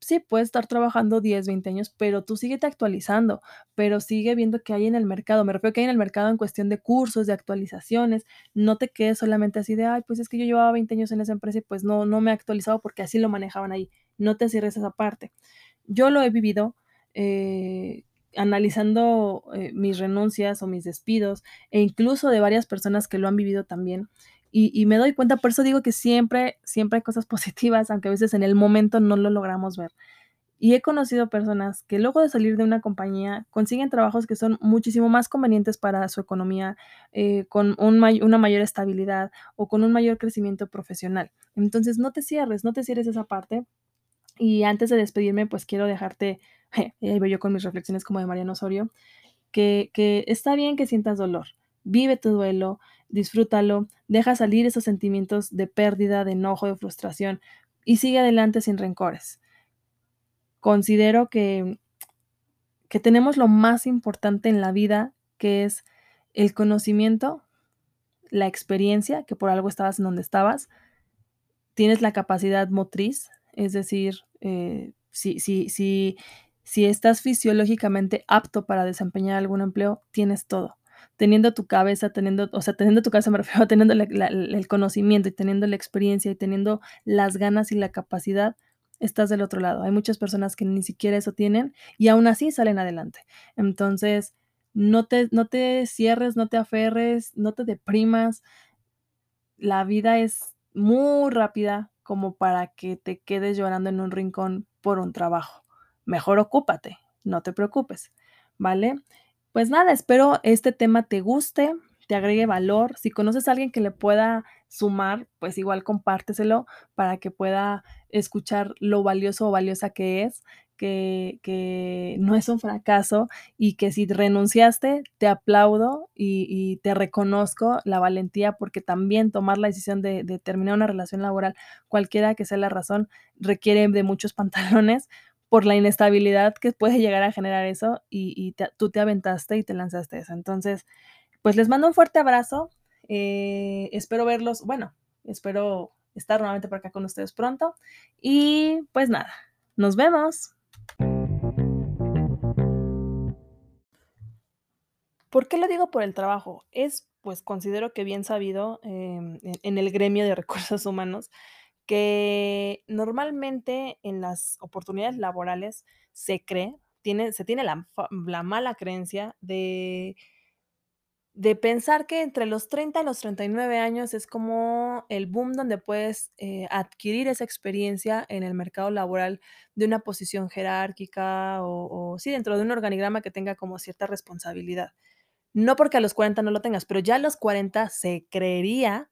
sí, puedes estar trabajando 10, 20 años, pero tú síguete actualizando, pero sigue viendo qué hay en el mercado. Me refiero que hay en el mercado en cuestión de cursos, de actualizaciones. No te quedes solamente así de, ay, pues es que yo llevaba 20 años en esa empresa y pues no, no me he actualizado porque así lo manejaban ahí. No te cierres esa parte. Yo lo he vivido. Eh, analizando eh, mis renuncias o mis despidos e incluso de varias personas que lo han vivido también y, me doy cuenta, por eso digo que siempre, siempre hay cosas (laughs) positivas, aunque a veces en el momento no lo logramos ver. Y he conocido personas que luego de salir de una compañía consiguen trabajos que son muchísimo más convenientes para su economía, eh, con una mayor estabilidad o con un mayor crecimiento profesional. Entonces, no te cierres, no te cierres esa parte. Y antes de despedirme, pues quiero dejarte, (laughs) ahí voy yo con mis reflexiones como de Mariano Osorio, que, que está bien que sientas dolor, vive tu duelo, disfrútalo, deja salir esos sentimientos de pérdida, de enojo, de frustración y sigue adelante sin rencores. Considero que, que tenemos lo más importante en la vida, que es el conocimiento, la experiencia, que por algo estabas en donde estabas, tienes la capacidad motriz, es decir, eh, si, si, si, si estás fisiológicamente apto para desempeñar algún empleo, tienes todo teniendo tu cabeza, teniendo, o sea, teniendo tu cabeza, me refiero, (laughs) teniendo el conocimiento y teniendo la experiencia y teniendo las ganas y la capacidad, estás del otro lado. Hay muchas personas que ni siquiera eso tienen y aún así salen adelante. Entonces, no te, no te cierres, no te aferres, no te deprimas. La vida es muy rápida como para que te quedes llorando en un rincón por un trabajo. Mejor ocúpate, no te preocupes, ¿vale? Pues nada, espero este tema te guste, te agregue valor. Si conoces a alguien que le pueda sumar, pues igual compárteselo para que pueda escuchar lo valioso o valiosa que es, que, que no es un fracaso y que si renunciaste, te aplaudo y, te reconozco la valentía porque también tomar la decisión de, de terminar una relación laboral, cualquiera que sea la razón, requiere de muchos (laughs) pantalones por la inestabilidad que puede llegar a generar eso y, tú te aventaste y te lanzaste eso. Entonces, pues les mando un fuerte abrazo. Eh, espero verlos, bueno, espero estar nuevamente por acá con ustedes pronto. Y pues nada, nos vemos. ¿Por qué lo digo por el trabajo? Es, pues considero que bien sabido en, en el gremio de recursos humanos que normalmente en las oportunidades laborales se cree, tiene, se tiene la, la mala creencia de de pensar que entre los 30 y los 39 años es como el boom donde puedes, eh, adquirir esa experiencia en el mercado laboral de una posición jerárquica o o sí, dentro de un organigrama que tenga como cierta responsabilidad. No porque a los 40 no lo tengas, pero ya a los 40 se creería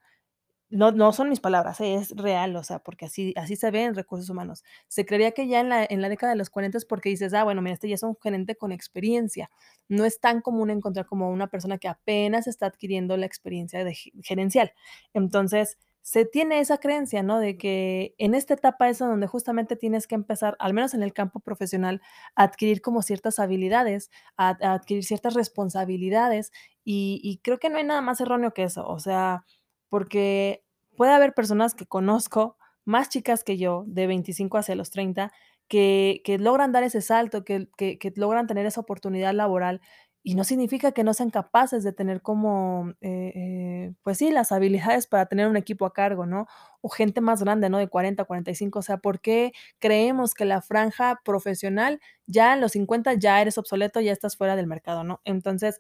no no son mis palabras, ¿eh? Es real, o sea, porque así así se ve en recursos humanos. Se creería que ya en la en la década de los 40 es porque dices: "Ah, bueno, mira, este ya es un gerente con experiencia". No es tan común encontrar como una persona que apenas está adquiriendo la experiencia de ge gerencial. Entonces, se tiene esa creencia, ¿no? De que en esta etapa es donde justamente tienes que empezar, al menos en el campo profesional, a adquirir como ciertas habilidades, a adquirir ciertas responsabilidades, y creo que no hay nada más erróneo que eso, o sea, porque puede haber personas que conozco, más chicas que yo, de 25 hacia los 30, que que logran dar ese salto, que que logran tener esa oportunidad laboral, y no significa que no sean capaces de tener como, eh eh, pues sí, las habilidades para tener un equipo a cargo, ¿no? O gente más grande, ¿no? De 40, 45, o sea, ¿por qué creemos que la franja profesional ya en los 50 ya eres obsoleto, ya estás fuera del mercado, ¿no? Entonces,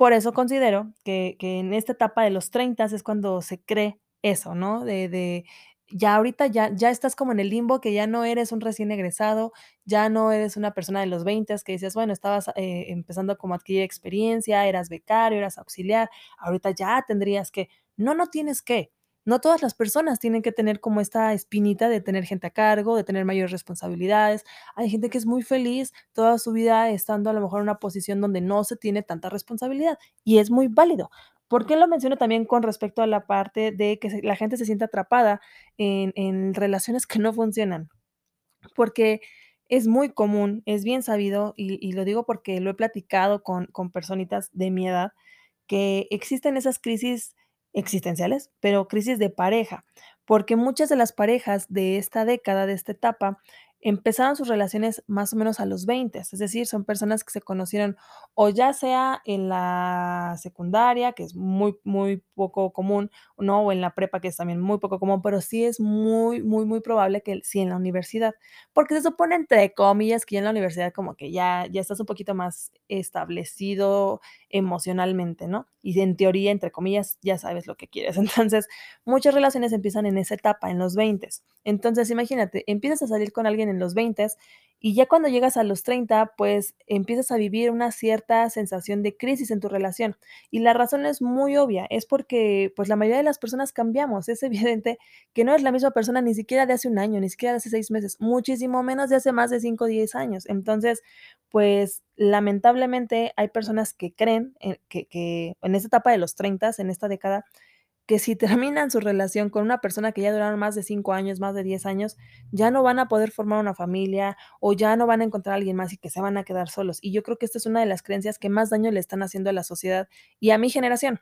por eso considero que que en esta etapa de los 30 es cuando se cree eso, ¿no? De de ya ahorita ya ya estás como en el limbo, que ya no eres un recién egresado, ya no eres una persona de los 20 que dices, bueno, estabas, eh, empezando como a adquirir experiencia, eras becario, eras auxiliar, ahorita ya tendrías que no, no tienes que. No todas las personas tienen que tener como esta espinita de tener gente a cargo, de tener mayores responsabilidades. Hay gente que es muy feliz toda su vida estando a lo mejor en una posición donde no se tiene tanta responsabilidad, y es muy válido. ¿Por qué lo menciono también con respecto a la parte de que la gente se siente atrapada en en relaciones que no funcionan? Porque es muy común, es bien sabido, y y lo digo porque lo he platicado con con personitas de mi edad, que existen esas crisis existenciales, pero crisis de pareja, porque muchas de las parejas de esta década, de esta etapa, empezaron sus relaciones más o menos a los 20, es decir, son personas que se conocieron o ya sea en la secundaria, que es muy, muy poco común, ¿no? O en la prepa, que es también muy poco común, pero sí es muy, muy, muy probable que sí en la universidad, porque se supone, entre comillas, que ya en la universidad como que ya ya estás un poquito más establecido emocionalmente, ¿no? Y en teoría, entre comillas, ya sabes lo que quieres. (laughs) Entonces, muchas relaciones empiezan en esa etapa, en los 20. Entonces, imagínate, empiezas a salir con alguien en los 20 y ya cuando llegas a los 30, pues empiezas a vivir una cierta sensación de crisis en tu relación. Y la razón es muy obvia, es porque, pues, la mayoría de las personas cambiamos. Es evidente que no es la misma persona ni siquiera de hace un año, ni siquiera de hace 6 meses, muchísimo menos de hace más de 5 o 10 años. Entonces, pues, lamentablemente hay personas que creen, que que en esta etapa de los 30, en esta década, que si terminan su relación con una persona que ya duraron más de 5 años, más de 10 años, ya no van a poder formar una familia, o ya no van a encontrar a alguien más y que se van a quedar solos. Y yo creo que esta es una de las creencias que más daño le están haciendo a la sociedad y a mi generación,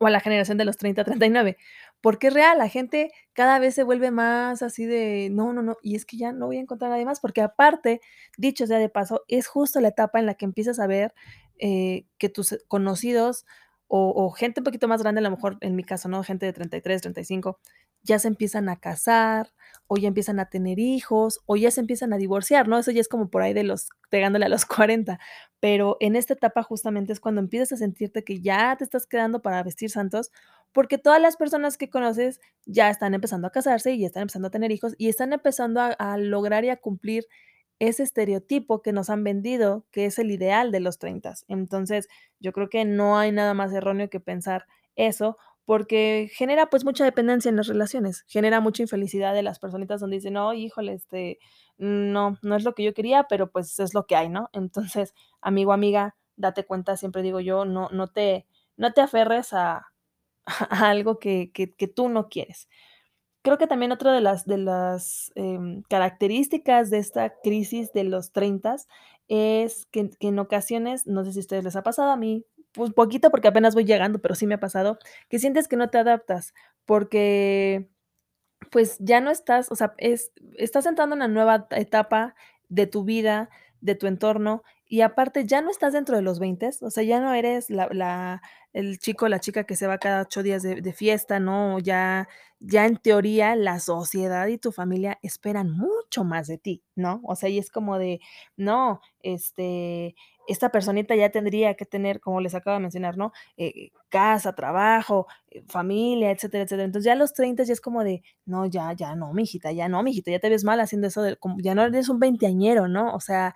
o a la generación de los 30, 39, porque es real, la gente cada vez se vuelve más así de: "No, no, no, y es que ya no voy a encontrar a nadie más", porque aparte, dicho sea de paso, es justo la etapa en la que empiezas a ver, eh, que tus conocidos o gente un poquito más grande, a lo mejor en mi caso, ¿no? Gente de 33, 35, ya se empiezan a casar, o ya empiezan a tener hijos, o ya se empiezan a divorciar, ¿no? Eso ya es como por ahí de los pegándole a los (laughs) 40, pero en esta etapa justamente es cuando empiezas a sentirte que ya te estás quedando para vestir santos, porque todas las personas que conoces ya están empezando a casarse y ya están empezando a tener hijos, y están empezando a lograr y a cumplir ese estereotipo que nos han vendido, que es el ideal de los 30. Entonces, yo creo que no hay nada más erróneo que pensar eso, porque genera, pues, mucha dependencia en las relaciones, genera mucha infelicidad de las personitas donde dicen: "Ay, híjole, este, no, no es lo que yo quería, pero, pues, es lo que hay", ¿no? Entonces, amigo, amiga, date cuenta, siempre digo yo, no no te no te aferres a (laughs) a algo que que que tú no quieres. Creo que también otra de las de las, em, características de esta crisis de los 30 es que en ocasiones, no sé si a ustedes les ha pasado, a mí, pues, poquito, porque apenas voy llegando, pero sí me ha pasado, que sientes que no te adaptas, porque, pues, ya no estás, o sea, es estás entrando en una nueva etapa de tu vida, de tu entorno, y aparte ya no estás dentro de los 20, o sea, ya no eres la la el chico o la chica que se va cada 8 días de fiesta, ¿no? Ya ya en teoría la sociedad y tu familia esperan mucho más de ti, ¿no? O sea, y es como de, no, este, esta personita ya tendría que tener, como les acabo de mencionar, ¿no? Eh, casa, trabajo, eh, familia, etcétera, etcétera. Entonces, ya a los 30 ya es como de, no, ya, ya no, mijita, ya no, mijito, ya te ves mal haciendo eso como, ya no eres un veinteañero, ¿no? O sea,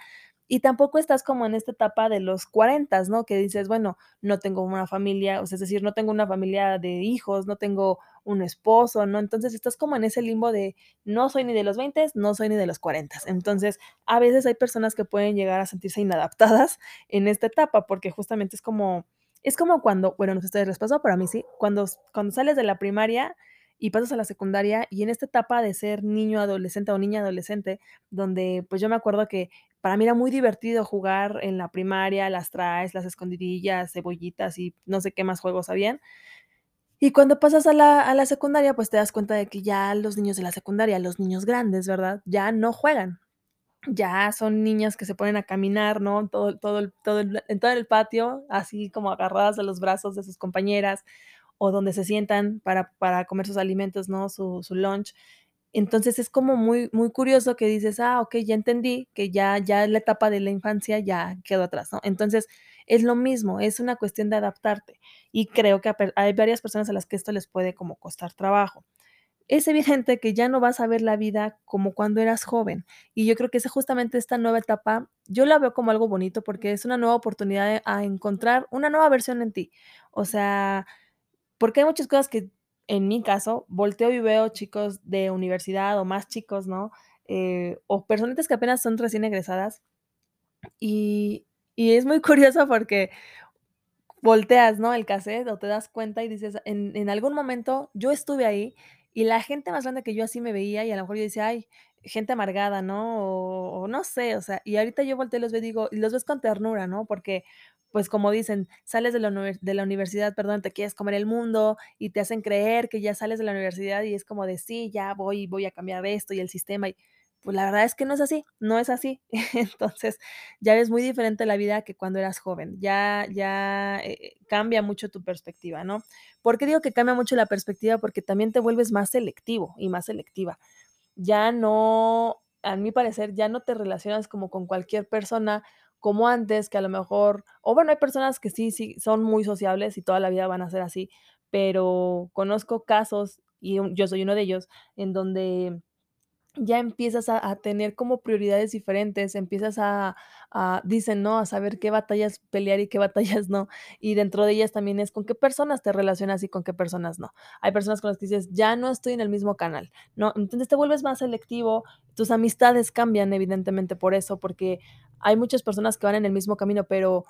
y tampoco estás como en esta etapa de los 40, ¿no? Que dices, bueno, no tengo una familia, o sea, es decir, no tengo una familia de hijos, no tengo un esposo, ¿no? Entonces estás como en ese limbo de no soy ni de los 20, no soy ni de los 40. Entonces, a veces hay personas que pueden llegar a sentirse inadaptadas (laughs) en esta etapa porque justamente es como es como cuando, bueno, no sé si ustedes les pasó, pero a mí sí, cuando cuando sales de la primaria y pasas a la secundaria y en esta etapa de ser niño adolescente o niña adolescente, donde pues yo me acuerdo que para mí era muy divertido jugar en la primaria, las traes, las escondidillas, cebollitas y no sé qué más juegos habían. Y cuando pasas a la a la secundaria, pues te das cuenta de que ya los niños de la secundaria, los niños grandes, ¿verdad? Ya no juegan. Ya son niñas que se ponen a caminar, ¿no? Todo todo todo en todo el patio, así como agarradas de los brazos de sus compañeras, o donde se sientan para para comer sus alimentos, ¿no? Su su lunch. Entonces, es como muy muy curioso que dices: "Ah, okey, ya entendí que ya ya la etapa de la infancia ya quedó atrás", ¿no? Entonces, es lo mismo, es una cuestión de adaptarte, y creo que hay varias personas a las que esto les puede como costar trabajo. Es evidente que ya no vas a ver la vida como cuando eras joven, y yo creo que es justamente esta nueva etapa, yo la veo como algo bonito, porque es una nueva oportunidad a encontrar una nueva versión en ti. O sea, porque hay muchas cosas que, en mi caso, volteo y veo chicos de universidad o más chicos, ¿no? Eh, o personitas que apenas son recién egresadas, y y es muy (laughs) curioso porque volteas, ¿no? El casete o te das cuenta y dices: "En en algún momento yo estuve ahí", y la gente más grande que yo así me veía, y a lo mejor yo decía: "Ay, gente amargada", ¿no? O no sé, o sea, y ahorita yo volteo y los veo digo y los ves con ternura, ¿no? Porque, pues, como dicen, sales de la universidad, perdón, te quieres comer el mundo, y te hacen creer que ya sales de la universidad, y es como de: "Sí, ya voy voy a cambiar esto y el sistema", y pues, la verdad es que no es así, no es así. (laughs) Entonces, ya ves muy diferente la vida que cuando eras joven. Ya ya, eh, cambia mucho tu perspectiva, ¿no? ¿Por qué digo que cambia mucho la perspectiva? Porque también te vuelves más selectivo y más selectiva. Ya no, a mi parecer, ya no te relacionas como con cualquier persona como antes, que a lo mejor o bueno, hay personas que sí sí son muy sociables y toda la vida van a ser así, pero conozco casos, y yo soy uno de ellos, en donde ya empiezas a tener como prioridades diferentes, empiezas a dicen, ¿no? A saber qué batallas pelear y qué batallas no. Y dentro de ellas también es con qué personas te relacionas y con qué personas no. Hay personas con las que dices: "Ya no estoy en el mismo canal", ¿no? Entonces, te vuelves más selectivo, tus amistades cambian evidentemente por eso, porque hay muchas personas que van en el mismo camino, pero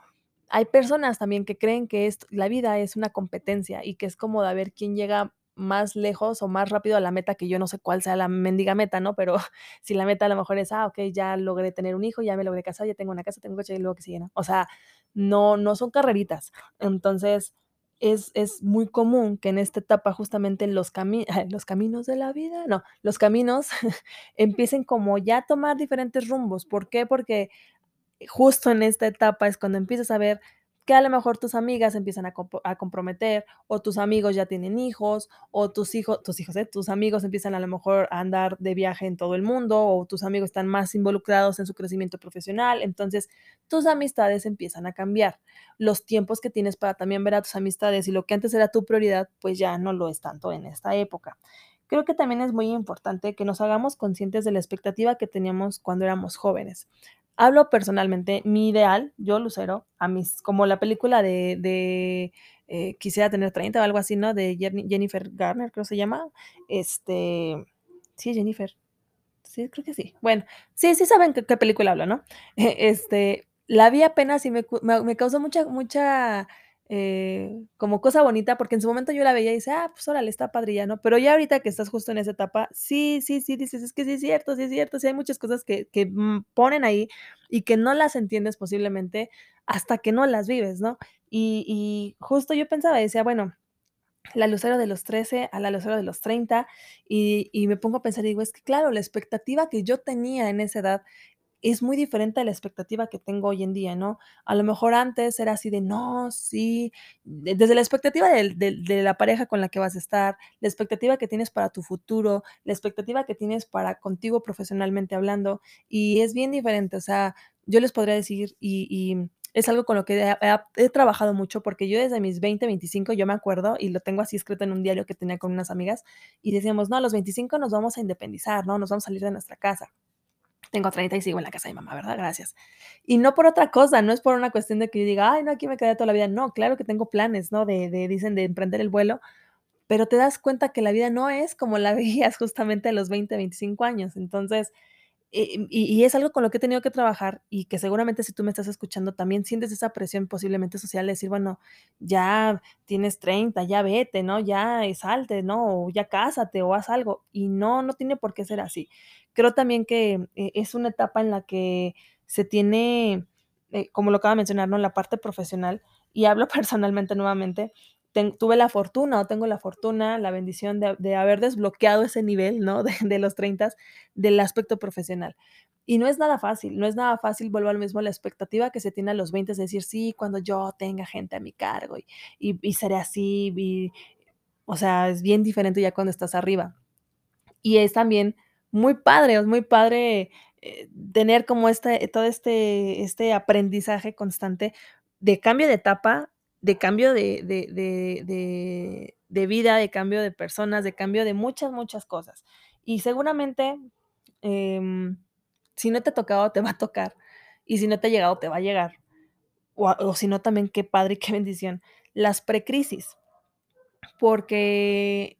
hay personas también que creen que la vida es una competencia, y que es como de a ver quién llega más lejos o más rápido a la meta, que yo no sé cuál sea la mendiga meta, ¿no? Pero (laughs) si la meta a lo mejor es: "Ah, okey, ya logré tener un hijo, ya me logré casar, ya tengo una casa, tengo un coche", y luego qué sigue, ¿no? O sea, no no son carreritas. Entonces, es es muy común que en esta etapa justamente los (laughs) los caminos de la vida, no, los caminos (laughs) empiecen como ya a tomar diferentes rumbos, ¿por qué? Porque justo en esta etapa es cuando empiezas a ver que a lo mejor tus amigas empiezan a comprometer, o tus amigos ya tienen hijos, o tus hijo tus hijos, ¿eh? Tus amigos empiezan a lo mejor a andar de viaje en todo el mundo, o tus amigos están más involucrados en su crecimiento profesional. Entonces, tus amistades empiezan a cambiar. Los tiempos que tienes para también ver a tus amistades y lo que antes era tu prioridad, pues ya no lo es tanto en esta época. Creo que también es muy importante que nos hagamos conscientes de la expectativa que teníamos cuando éramos jóvenes. Hablo personalmente, mi ideal, yo, Lucero, a mis como la película de de, eh, Quisiera tener 30 o algo así, ¿no? De Jenni Jennifer Garner, creo se llama. Este, sí, Jennifer. Sí, creo que sí. Bueno, sí, sí saben qué película hablo, ¿no? (laughs) Este, la vi apenas y me me me causó mucha mucha, eh, como cosa bonita, porque en su momento yo la veía y decía: "Ah, pues órale, está padre", ya, ¿no? Pero ya ahorita que estás justo en esa etapa, sí, sí, sí, dices: "Es que sí es cierto, sí es cierto". Sí hay muchas cosas que que, mm, ponen ahí y que no las entiendes posiblemente hasta que no las vives, ¿no? Y y justo yo pensaba decía: "Bueno, la Lucero de los 13 a la Lucero de los 30", y y me pongo a pensar y digo: "Es que claro, la expectativa que yo tenía en esa edad es muy diferente a la expectativa que tengo hoy en día", ¿no? A lo mejor antes era así de: "No, sí", de desde la expectativa del de la pareja con la que vas a estar, la expectativa que tienes para tu futuro, la expectativa que tienes para contigo profesionalmente hablando, y es bien diferente. O sea, yo les podría decir y es algo con lo que he he he trabajado mucho, porque yo desde mis 20, 25, yo me acuerdo, y lo tengo así escrito en un diario que tenía con unas amigas, y decíamos: "No, a los 25 nos vamos a independizar, ¿no? Nos vamos a salir de nuestra casa". Tengo 30 y sigo en la casa de mi mamá, ¿verdad? Gracias. Y no por otra cosa, no es por una cuestión de que yo diga: "Ay, no, aquí me quedé toda la vida". No, claro que tengo planes, ¿no? De de dicen de emprender el vuelo, pero te das cuenta que la vida no es como la (laughs) veías justamente a los 20, 25 años. Entonces, y y es algo con lo que he tenido que trabajar y que seguramente si tú me estás escuchando también sientes esa presión posiblemente social de decir: "Bueno, ya tienes 30, ya vete, ¿no? Ya, eh, salte, ¿no? O ya cásate o haz algo". Y no, no tiene por qué ser así. Creo también que, eh, es una etapa en la que se tiene, eh, como lo acabo de mencionar. La parte profesional, y hablo (laughs) personalmente nuevamente, tuve la fortuna, o tengo la fortuna, la bendición de de haber desbloqueado ese nivel, ¿no? (laughs) De los treintas, del aspecto profesional. Y no es nada fácil, no es nada fácil, vuelvo a lo mismo, la expectativa que se tiene a los 20 es decir: "Sí, cuando yo tenga gente a mi cargo y y y seré así", y, o sea, es bien diferente ya cuando estás arriba. Y es también muy padre, es muy padre, eh, tener como este todo este este aprendizaje constante de cambio de etapa, de cambio de de de de vida, de cambio de personas, de cambio de muchas, muchas cosas. Y seguramente, em, si no te ha tocado, te va a tocar, y si no te ha llegado, te va a llegar. O o si no, también qué padre y qué bendición, las precrisis. Porque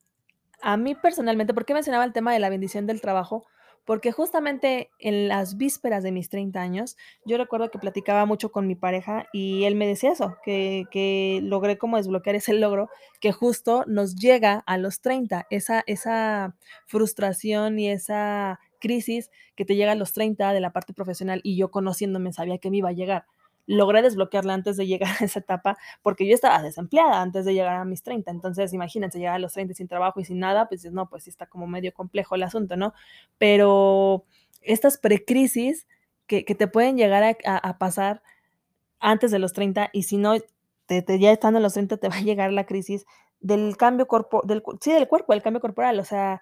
a mí personalmente, ¿por qué mencionaba el tema de la bendición del trabajo? Porque justamente en las vísperas de mis 30 años, yo recuerdo que platicaba mucho con mi pareja y él me decía eso, que que logré como desbloquear ese logro que justo nos llega a los 30, esa esa frustración y esa crisis que te llega a los 30 de la parte profesional, y yo conociéndome sabía que me iba a llegar. Logré desbloquearla antes de llegar a esa etapa, porque yo estaba desempleada antes de llegar a mis 30. Entonces, imagínense, llegar a los 30 sin trabajo y sin nada, pues "No, pues sí está como medio complejo el asunto", ¿no? Pero estas precrisis que que te pueden llegar a a pasar antes de los 30, y si no, te te ya estando en los 30 te va a llegar la crisis del cambio corpo del cu sí, del cuerpo, del cambio corporal. O sea,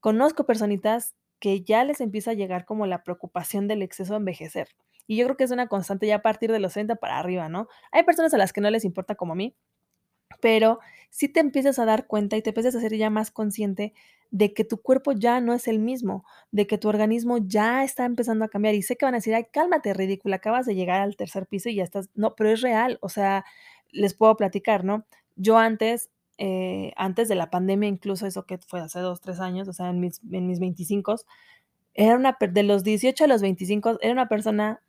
conozco personitas que ya les empieza a llegar como la preocupación del exceso de envejecer. Y yo creo que es una constante ya a partir de los 30 para arriba, ¿no? Hay personas a las que no les importa como a mí, pero sí te empiezas a dar cuenta y te empiezas a ser ya más consciente de que tu cuerpo ya no es el mismo, de que tu organismo ya está empezando a cambiar. Y sé que van a decir: "Ay, cálmate, ridícula, acabas de llegar al tercer piso y ya estás". No, pero es real. O sea, les puedo platicar, ¿no? Yo antes, eh, antes de la pandemia, incluso eso que fue hace 2, 3 años, o sea, en mis en mis veinticincos, era una de los 18 a los 25, era una persona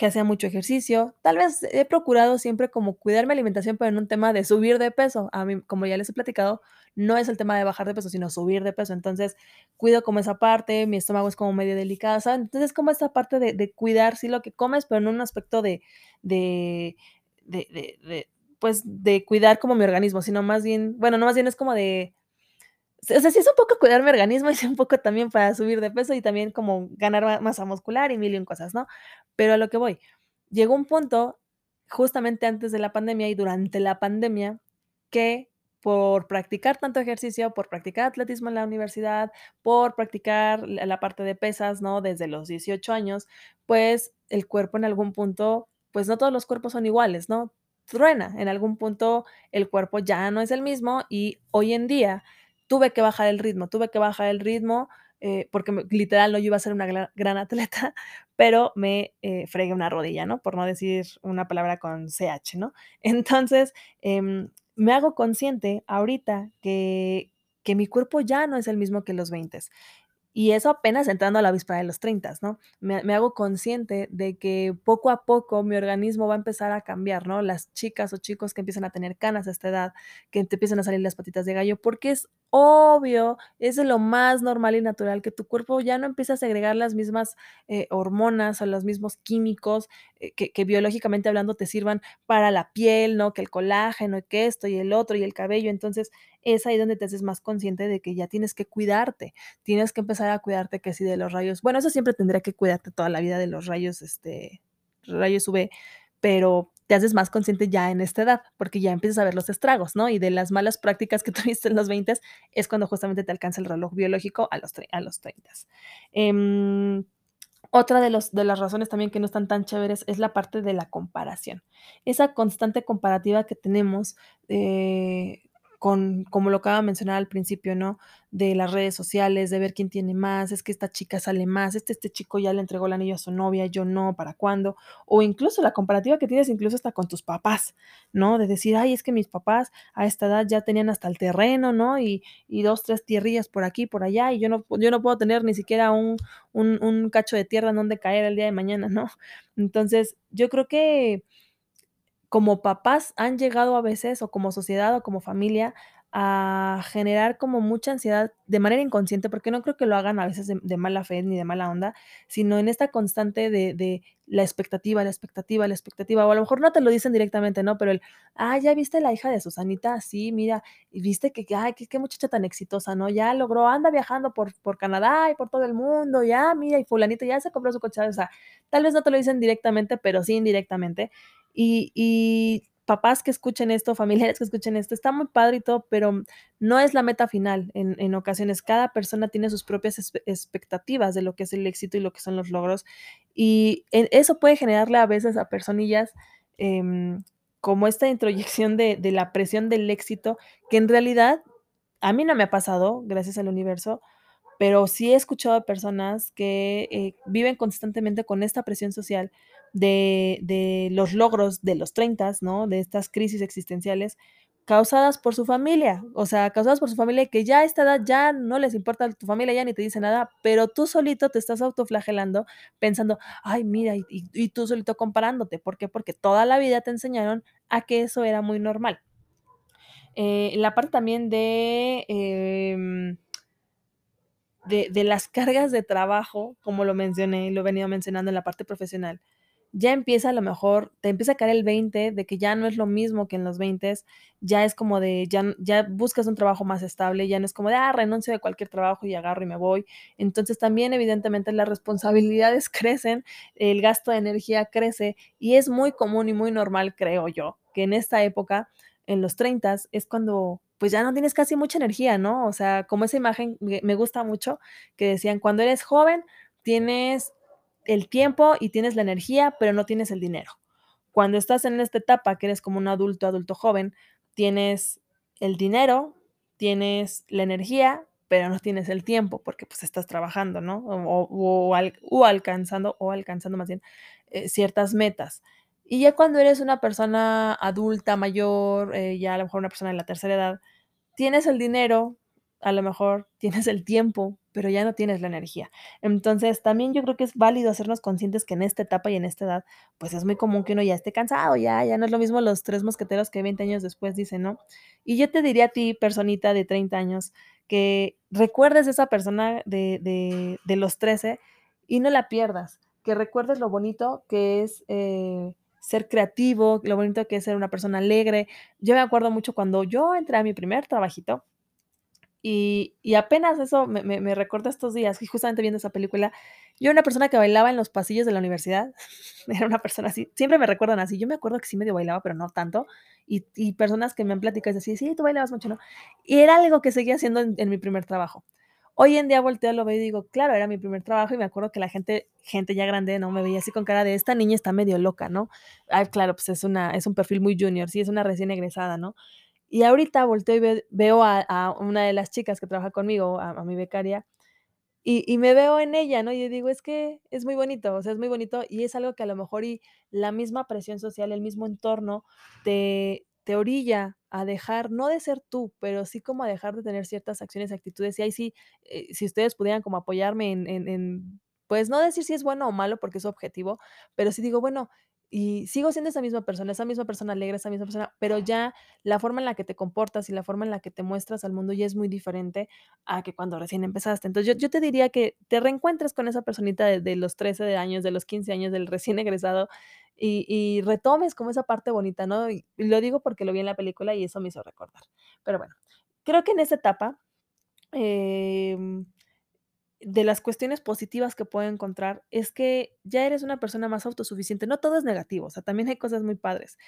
que hacía mucho ejercicio. Tal vez he procurado siempre como cuidar mi alimentación, pero en un tema de subir de peso. A mí, como ya les he platicado, no es el tema de bajar de peso, sino subir de peso. Entonces, cuido como esa parte, mi estómago es como medio delicado, ¿saben? Entonces, como esa parte de de cuidar, sí, lo que comes, pero en un aspecto de de de de de, pues, de cuidar como mi organismo, sino más bien, bueno, no más bien es como de o sea, sí es un poco cuidar mi organismo, sí un poco también para subir de peso y también como ganar ma masa muscular y mil y un cosas, ¿no? Pero a lo que voy, llegó un punto, justamente antes de la pandemia y durante la pandemia, que por practicar tanto ejercicio, por practicar atletismo en la universidad, por practicar la parte de pesas, ¿no? Desde los 18 años, pues, el cuerpo en algún punto, pues, no todos los cuerpos son iguales, ¿no? Truena, en algún punto el cuerpo ya no es el mismo, y hoy en día tuve que bajar el ritmo, tuve que bajar el ritmo, eh, porque literal, no, yo iba a ser una gran atleta, (laughs) pero me, eh, fregué una rodilla, ¿no? Por no decir una palabra con ch, ¿no? (laughs) Entonces, em, me hago consciente ahorita que que mi cuerpo ya no es el mismo que los veintes. Y eso apenas entrando a la víspera de los treintas, ¿no? Me me hago consciente de que poco a poco mi organismo va a empezar a cambiar, ¿no? Las chicas o chicos que empiezan a tener canas a esta edad, que te empiezan a salir las patitas de gallo, porque es obvio, es lo más normal y natural que tu cuerpo ya no empiece a segregar las mismas, eh, hormonas o los mismos químicos, eh, que biológicamente hablando te sirvan para la piel, ¿no? Que el colágeno, y que esto y el otro, y el cabello. Entonces, es ahí donde te haces más consciente de que ya tienes que cuidarte, tienes que empezar a cuidarte que si de los rayos bueno, eso siempre tendría que cuidarte toda la vida de los rayos, este, rayos UV, pero te haces más consciente ya en esta edad, porque ya empiezas a ver los estragos, ¿no? Y de las malas prácticas que (laughs) tuviste en los veintes, es cuando justamente te alcanza el reloj biológico a los a los treintas. Em, Otra de los de las razones también que no están tan chéveres es la parte de la comparación. Esa constante comparativa que tenemos, eh, con como lo acaba de mencionar al principio, ¿no? De las redes sociales, de ver quién tiene más, es que esta chica sale más, este este chico ya le entregó el anillo a su novia, yo no, ¿para cuándo? O incluso la comparativa que tienes incluso hasta con tus papás, ¿no? De decir: "Ay, es que mis papás a esta edad ya tenían hasta el terreno, ¿no? Y y 2, 3 tierrillas por aquí, por allá, y yo no yo no puedo tener ni siquiera un un un cacho de tierra en donde caer el día de mañana, ¿no? Entonces, yo creo que como papás han llegado a veces, o como sociedad, o como familia, a generar como mucha ansiedad de manera inconsciente, porque no creo que lo hagan a veces de mala fe, ni de mala onda, sino en esta constante de de la expectativa, la expectativa, la expectativa, o a lo mejor no te lo dicen directamente, ¿no? Pero el: "Ay, ¿ya viste la hija de Susanita? Sí, mira, y viste que ay, qué qué muchacha tan exitosa, ¿no? Ya logró, anda viajando por por Canadá y por todo el mundo, ya, mira, y fulanito ya se compró su coche". O sea, tal vez no te lo dicen directamente, pero sí indirectamente. Y y papás que escuchen esto, familiares que escuchen esto, está muy padre y todo, pero no es la meta final en ocasiones. Cada persona tiene sus propias expectativas de lo que es el éxito y lo que son los logros, y eso puede generarle a veces a personillas, em, como esta introyección de de la presión del éxito, que en realidad a mí no me ha pasado, gracias al universo, pero sí he escuchado a personas que, eh, viven constantemente con esta presión social de de los logros de los treintas, ¿no? De estas crisis existenciales causadas por su familia, o sea, causadas por su familia, que ya a esta edad ya no les importa, tu familia ya ni te dice nada, pero tú solito te estás autoflagelando pensando: "Ay, mira", y tú solito comparándote, ¿por qué? Porque toda la vida te enseñaron a que eso era muy normal. Eh, la parte también de, em de de las cargas de trabajo, como lo mencioné, y lo he venido mencionando en la parte profesional, ya empieza a lo mejor te empieza a caer el 20 de que ya no es lo mismo que en los veintes, ya es como de ya ya buscas un trabajo más estable, ya no es como de: "Ah, renuncio de cualquier trabajo y agarro y me voy". Entonces, también, evidentemente, las responsabilidades (laughs) crecen, el gasto de energía crece, y es muy común y muy normal, creo yo, que en esta época, en los treintas, es cuando, pues, ya no tienes casi mucha energía, ¿no? O sea, como esa imagen me gusta mucho, que decían: "Cuando eres joven, tienes el tiempo y tienes la energía, pero no tienes el dinero. Cuando estás en esta etapa, que eres como un adulto, adulto joven, tienes el dinero, tienes la energía, pero no tienes el tiempo, porque, pues, estás trabajando, ¿no? O o o al o alcanzando o alcanzando más bien, eh, ciertas metas. Y ya cuando eres una persona adulta, mayor, eh, ya a lo mejor una persona de la tercera edad, tienes el dinero, a lo mejor tienes el tiempo, pero ya no tienes la energía. Entonces, también yo creo que es válido hacernos conscientes que en esta etapa y en esta edad, pues, es muy común que uno ya esté cansado, ya ya no es lo mismo Los Tres Mosqueteros que 20 años después dicen, ¿no? Y yo te diría a ti, personita de 30 años, que recuerdes esa persona de de de los 13 y no la pierdas, que recuerdes lo bonito que es, eh, ser creativo, lo bonito que es ser una persona alegre. Yo me acuerdo mucho cuando yo entré a mi primer trabajito, y y apenas eso me me me recordó estos días, justamente viendo esa película, yo era una persona que bailaba en los pasillos de la universidad, (laughs) era una persona así, siempre me recuerdan así, yo me acuerdo que sí medio bailaba, pero no tanto, y y personas que me han platicado así: "Sí, tú bailabas mucho", ¿no? Y era algo que seguía haciendo en en mi primer trabajo. Hoy en día volteo, lo veo y digo: "Claro, era mi primer trabajo", y me acuerdo que la gente gente ya grande, ¿no? Me veía así con cara de: "Esta niña está medio loca", ¿no? Ay, claro, pues, es una es un perfil muy junior, sí, es una recién egresada, ¿no? Y ahorita volteo y ve veo a una de las chicas que trabaja conmigo, a mi becaria, y me veo en ella, ¿no? Y digo: "Es que es muy bonito", o sea, es muy bonito, y es algo que a lo mejor y la misma presión social, el mismo entorno, te te orilla a dejar, no de ser tú, pero sí como a dejar de tener ciertas acciones actitudes. Y ahí sí, eh, si ustedes pudieran como apoyarme en en en, pues, no decir si es bueno o malo, porque es subjetivo, pero sí digo: "Bueno, y sigo siendo esa misma persona, esa misma persona alegre, esa misma persona", pero ya la forma en la que te comportas y la forma en la que te muestras al mundo ya es muy diferente a que cuando recién empezaste. Entonces, yo yo te diría que te reencuentres con esa personita de de los 13 de años, de los 15 años, del recién egresado, y y retomes como esa parte bonita, ¿no? Y y lo digo porque lo vi en la película y eso me hizo recordar. Pero bueno, creo que en esa etapa, em, de las cuestiones positivas que puedo encontrar es que ya eres una persona más autosuficiente. No todo es negativo, o sea, también hay cosas muy padres.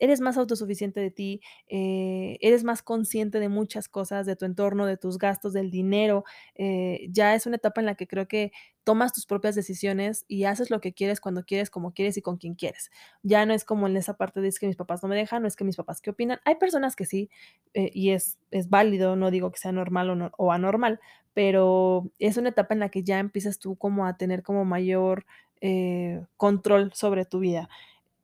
Eres más autosuficiente de ti, eh, eres más consciente de muchas cosas, de tu entorno, de tus gastos, del dinero, eh, ya es una etapa en la que creo que tomas tus propias decisiones y haces lo que quieres, cuando quieres, como quieres y con quien quieres. Ya no es como en esa parte de es que mis papás no me dejan, no es que mis papás qué opinan. Hay personas que sí, eh, y es, es válido, no digo que sea normal o, no, o anormal, pero es una etapa en la que ya empiezas tú como a tener como mayor control sobre tu vida.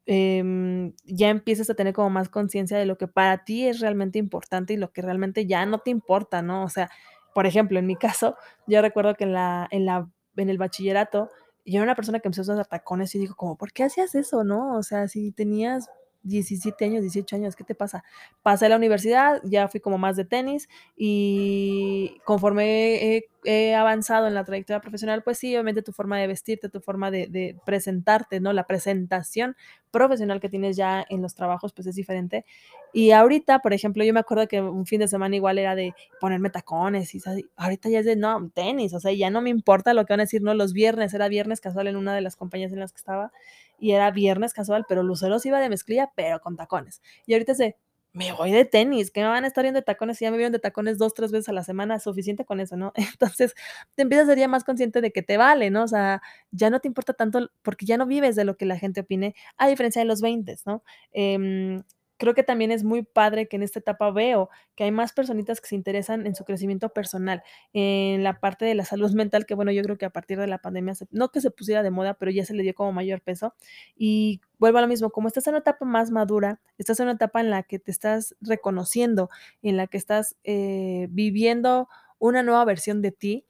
Em, ya empiezas a tener como más conciencia de lo que para ti es realmente importante y lo que realmente ya no te importa, ¿no? O sea, por ejemplo, en mi caso, yo recuerdo que en la, en la, en el bachillerato, yo era una persona que empezó a usar tacones y digo como, ¿por qué hacías eso, no? O sea, si tenías 17 años, 18 años, ¿qué te pasa? Pasé a la universidad, ya fui como más de tenis y conforme he, avanzado en la trayectoria profesional, pues sí, obviamente tu forma de vestirte, tu forma de, de, presentarte, ¿no? La presentación profesional que tienes ya en los trabajos, pues es diferente. Y ahorita, por ejemplo, yo me acuerdo que un fin de semana igual era de ponerme tacones y ahorita ya es de, no, tenis, o sea, ya no me importa lo que van a decir, ¿no? Los viernes, era viernes casual en una de las compañías en las que estaba y era viernes casual, pero Lucero iba de mezclilla, pero con tacones. Y ahorita es de, me voy de tenis, que me van a estar viendo de tacones, y ya me vieron de tacones dos, tres veces a la semana, suficiente con eso, ¿no? (laughs) Entonces, te empiezas a ser ya más consciente de que te vale, ¿no? O sea, ya no te importa tanto, porque ya no vives de lo que la gente opine, a diferencia de los 20, ¿no? Eh, creo que también es muy padre que en esta etapa veo que hay más personitas que se interesan en su crecimiento personal, en la parte de la salud (laughs) mental, que bueno, yo creo que a partir de la pandemia, se, no que se pusiera de moda, pero ya se le dio como mayor peso. Y vuelvo a lo mismo, como estás en una etapa más madura, estás en una etapa en la que te estás reconociendo, en la que estás eh, viviendo una nueva versión de ti,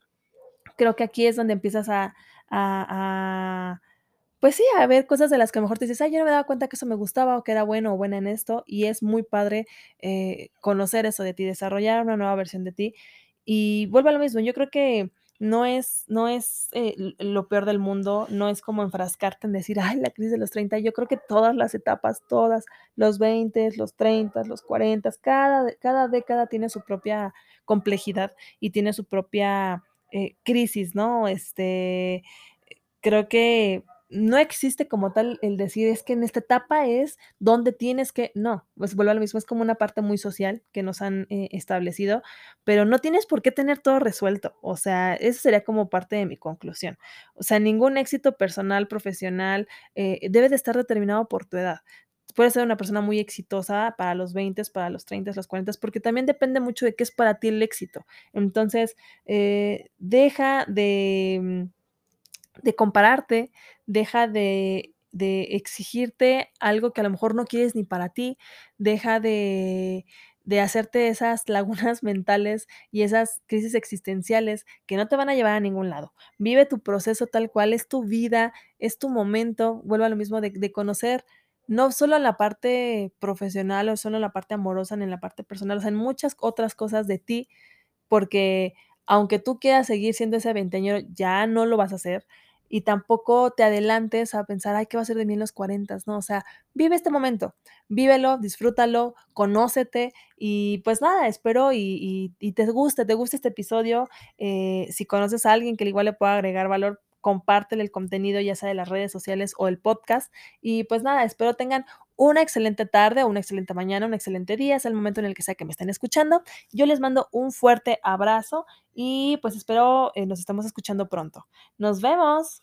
creo que aquí es donde empiezas a, pues sí, a ver cosas de las que mejor te dices: "Ay, yo no me daba cuenta que eso me gustaba, o que era bueno o buena en esto", y es muy padre, eh, conocer eso de ti, desarrollar una nueva versión de ti. Y vuelvo a lo mismo, yo creo que no es no es, eh, lo peor del mundo, no es como enfrascarte en decir: "Ay, la crisis de los 30", yo creo que todas las etapas, todas, los 20, los 30, los 40, cada cada década tiene su propia complejidad y tiene su propia, eh, crisis, ¿no? Este, creo que no existe como tal el decir, es que en esta etapa es donde tienes que, no, pues vuelvo a lo mismo, es como una parte muy social que nos han eh, establecido, pero no tienes por qué tener todo resuelto, o sea, eso sería como parte de mi conclusión, o sea, ningún éxito personal, profesional, eh, debe de estar determinado por tu edad. Puedes ser una persona muy exitosa para los 20, para los 30, los 40, porque también depende mucho de qué es para ti el éxito. Entonces, eh, deja de de compararte, deja de, de, exigirte algo que a lo mejor no quieres ni para ti, deja de, de hacerte esas lagunas (laughs) mentales y esas crisis existenciales que no te van a llevar a ningún lado. Vive tu proceso tal cual, es tu vida, es tu momento, vuelvo a lo mismo de, de conocer no solo la parte profesional o solo la parte amorosa, ni en la parte personal, o sea, en muchas otras cosas de ti, porque aunque tú quieras seguir siendo ese veinteañero, ya no lo vas a hacer y tampoco te adelantes a pensar, ay, ¿qué va a ser de mí en los 40? No, o sea, vive este momento, vívelo, disfrútalo, conócete y pues nada, espero y, y, te guste, te guste este episodio. Eh, si conoces a alguien que igual le pueda agregar valor, compártele el contenido, ya sea de las redes sociales o el podcast. Y pues nada, espero tengan una excelente tarde, una excelente mañana, un excelente día, es el momento en el que sea que me estén escuchando. Yo les mando un fuerte abrazo y pues espero eh, nos estemos escuchando pronto. Nos vemos.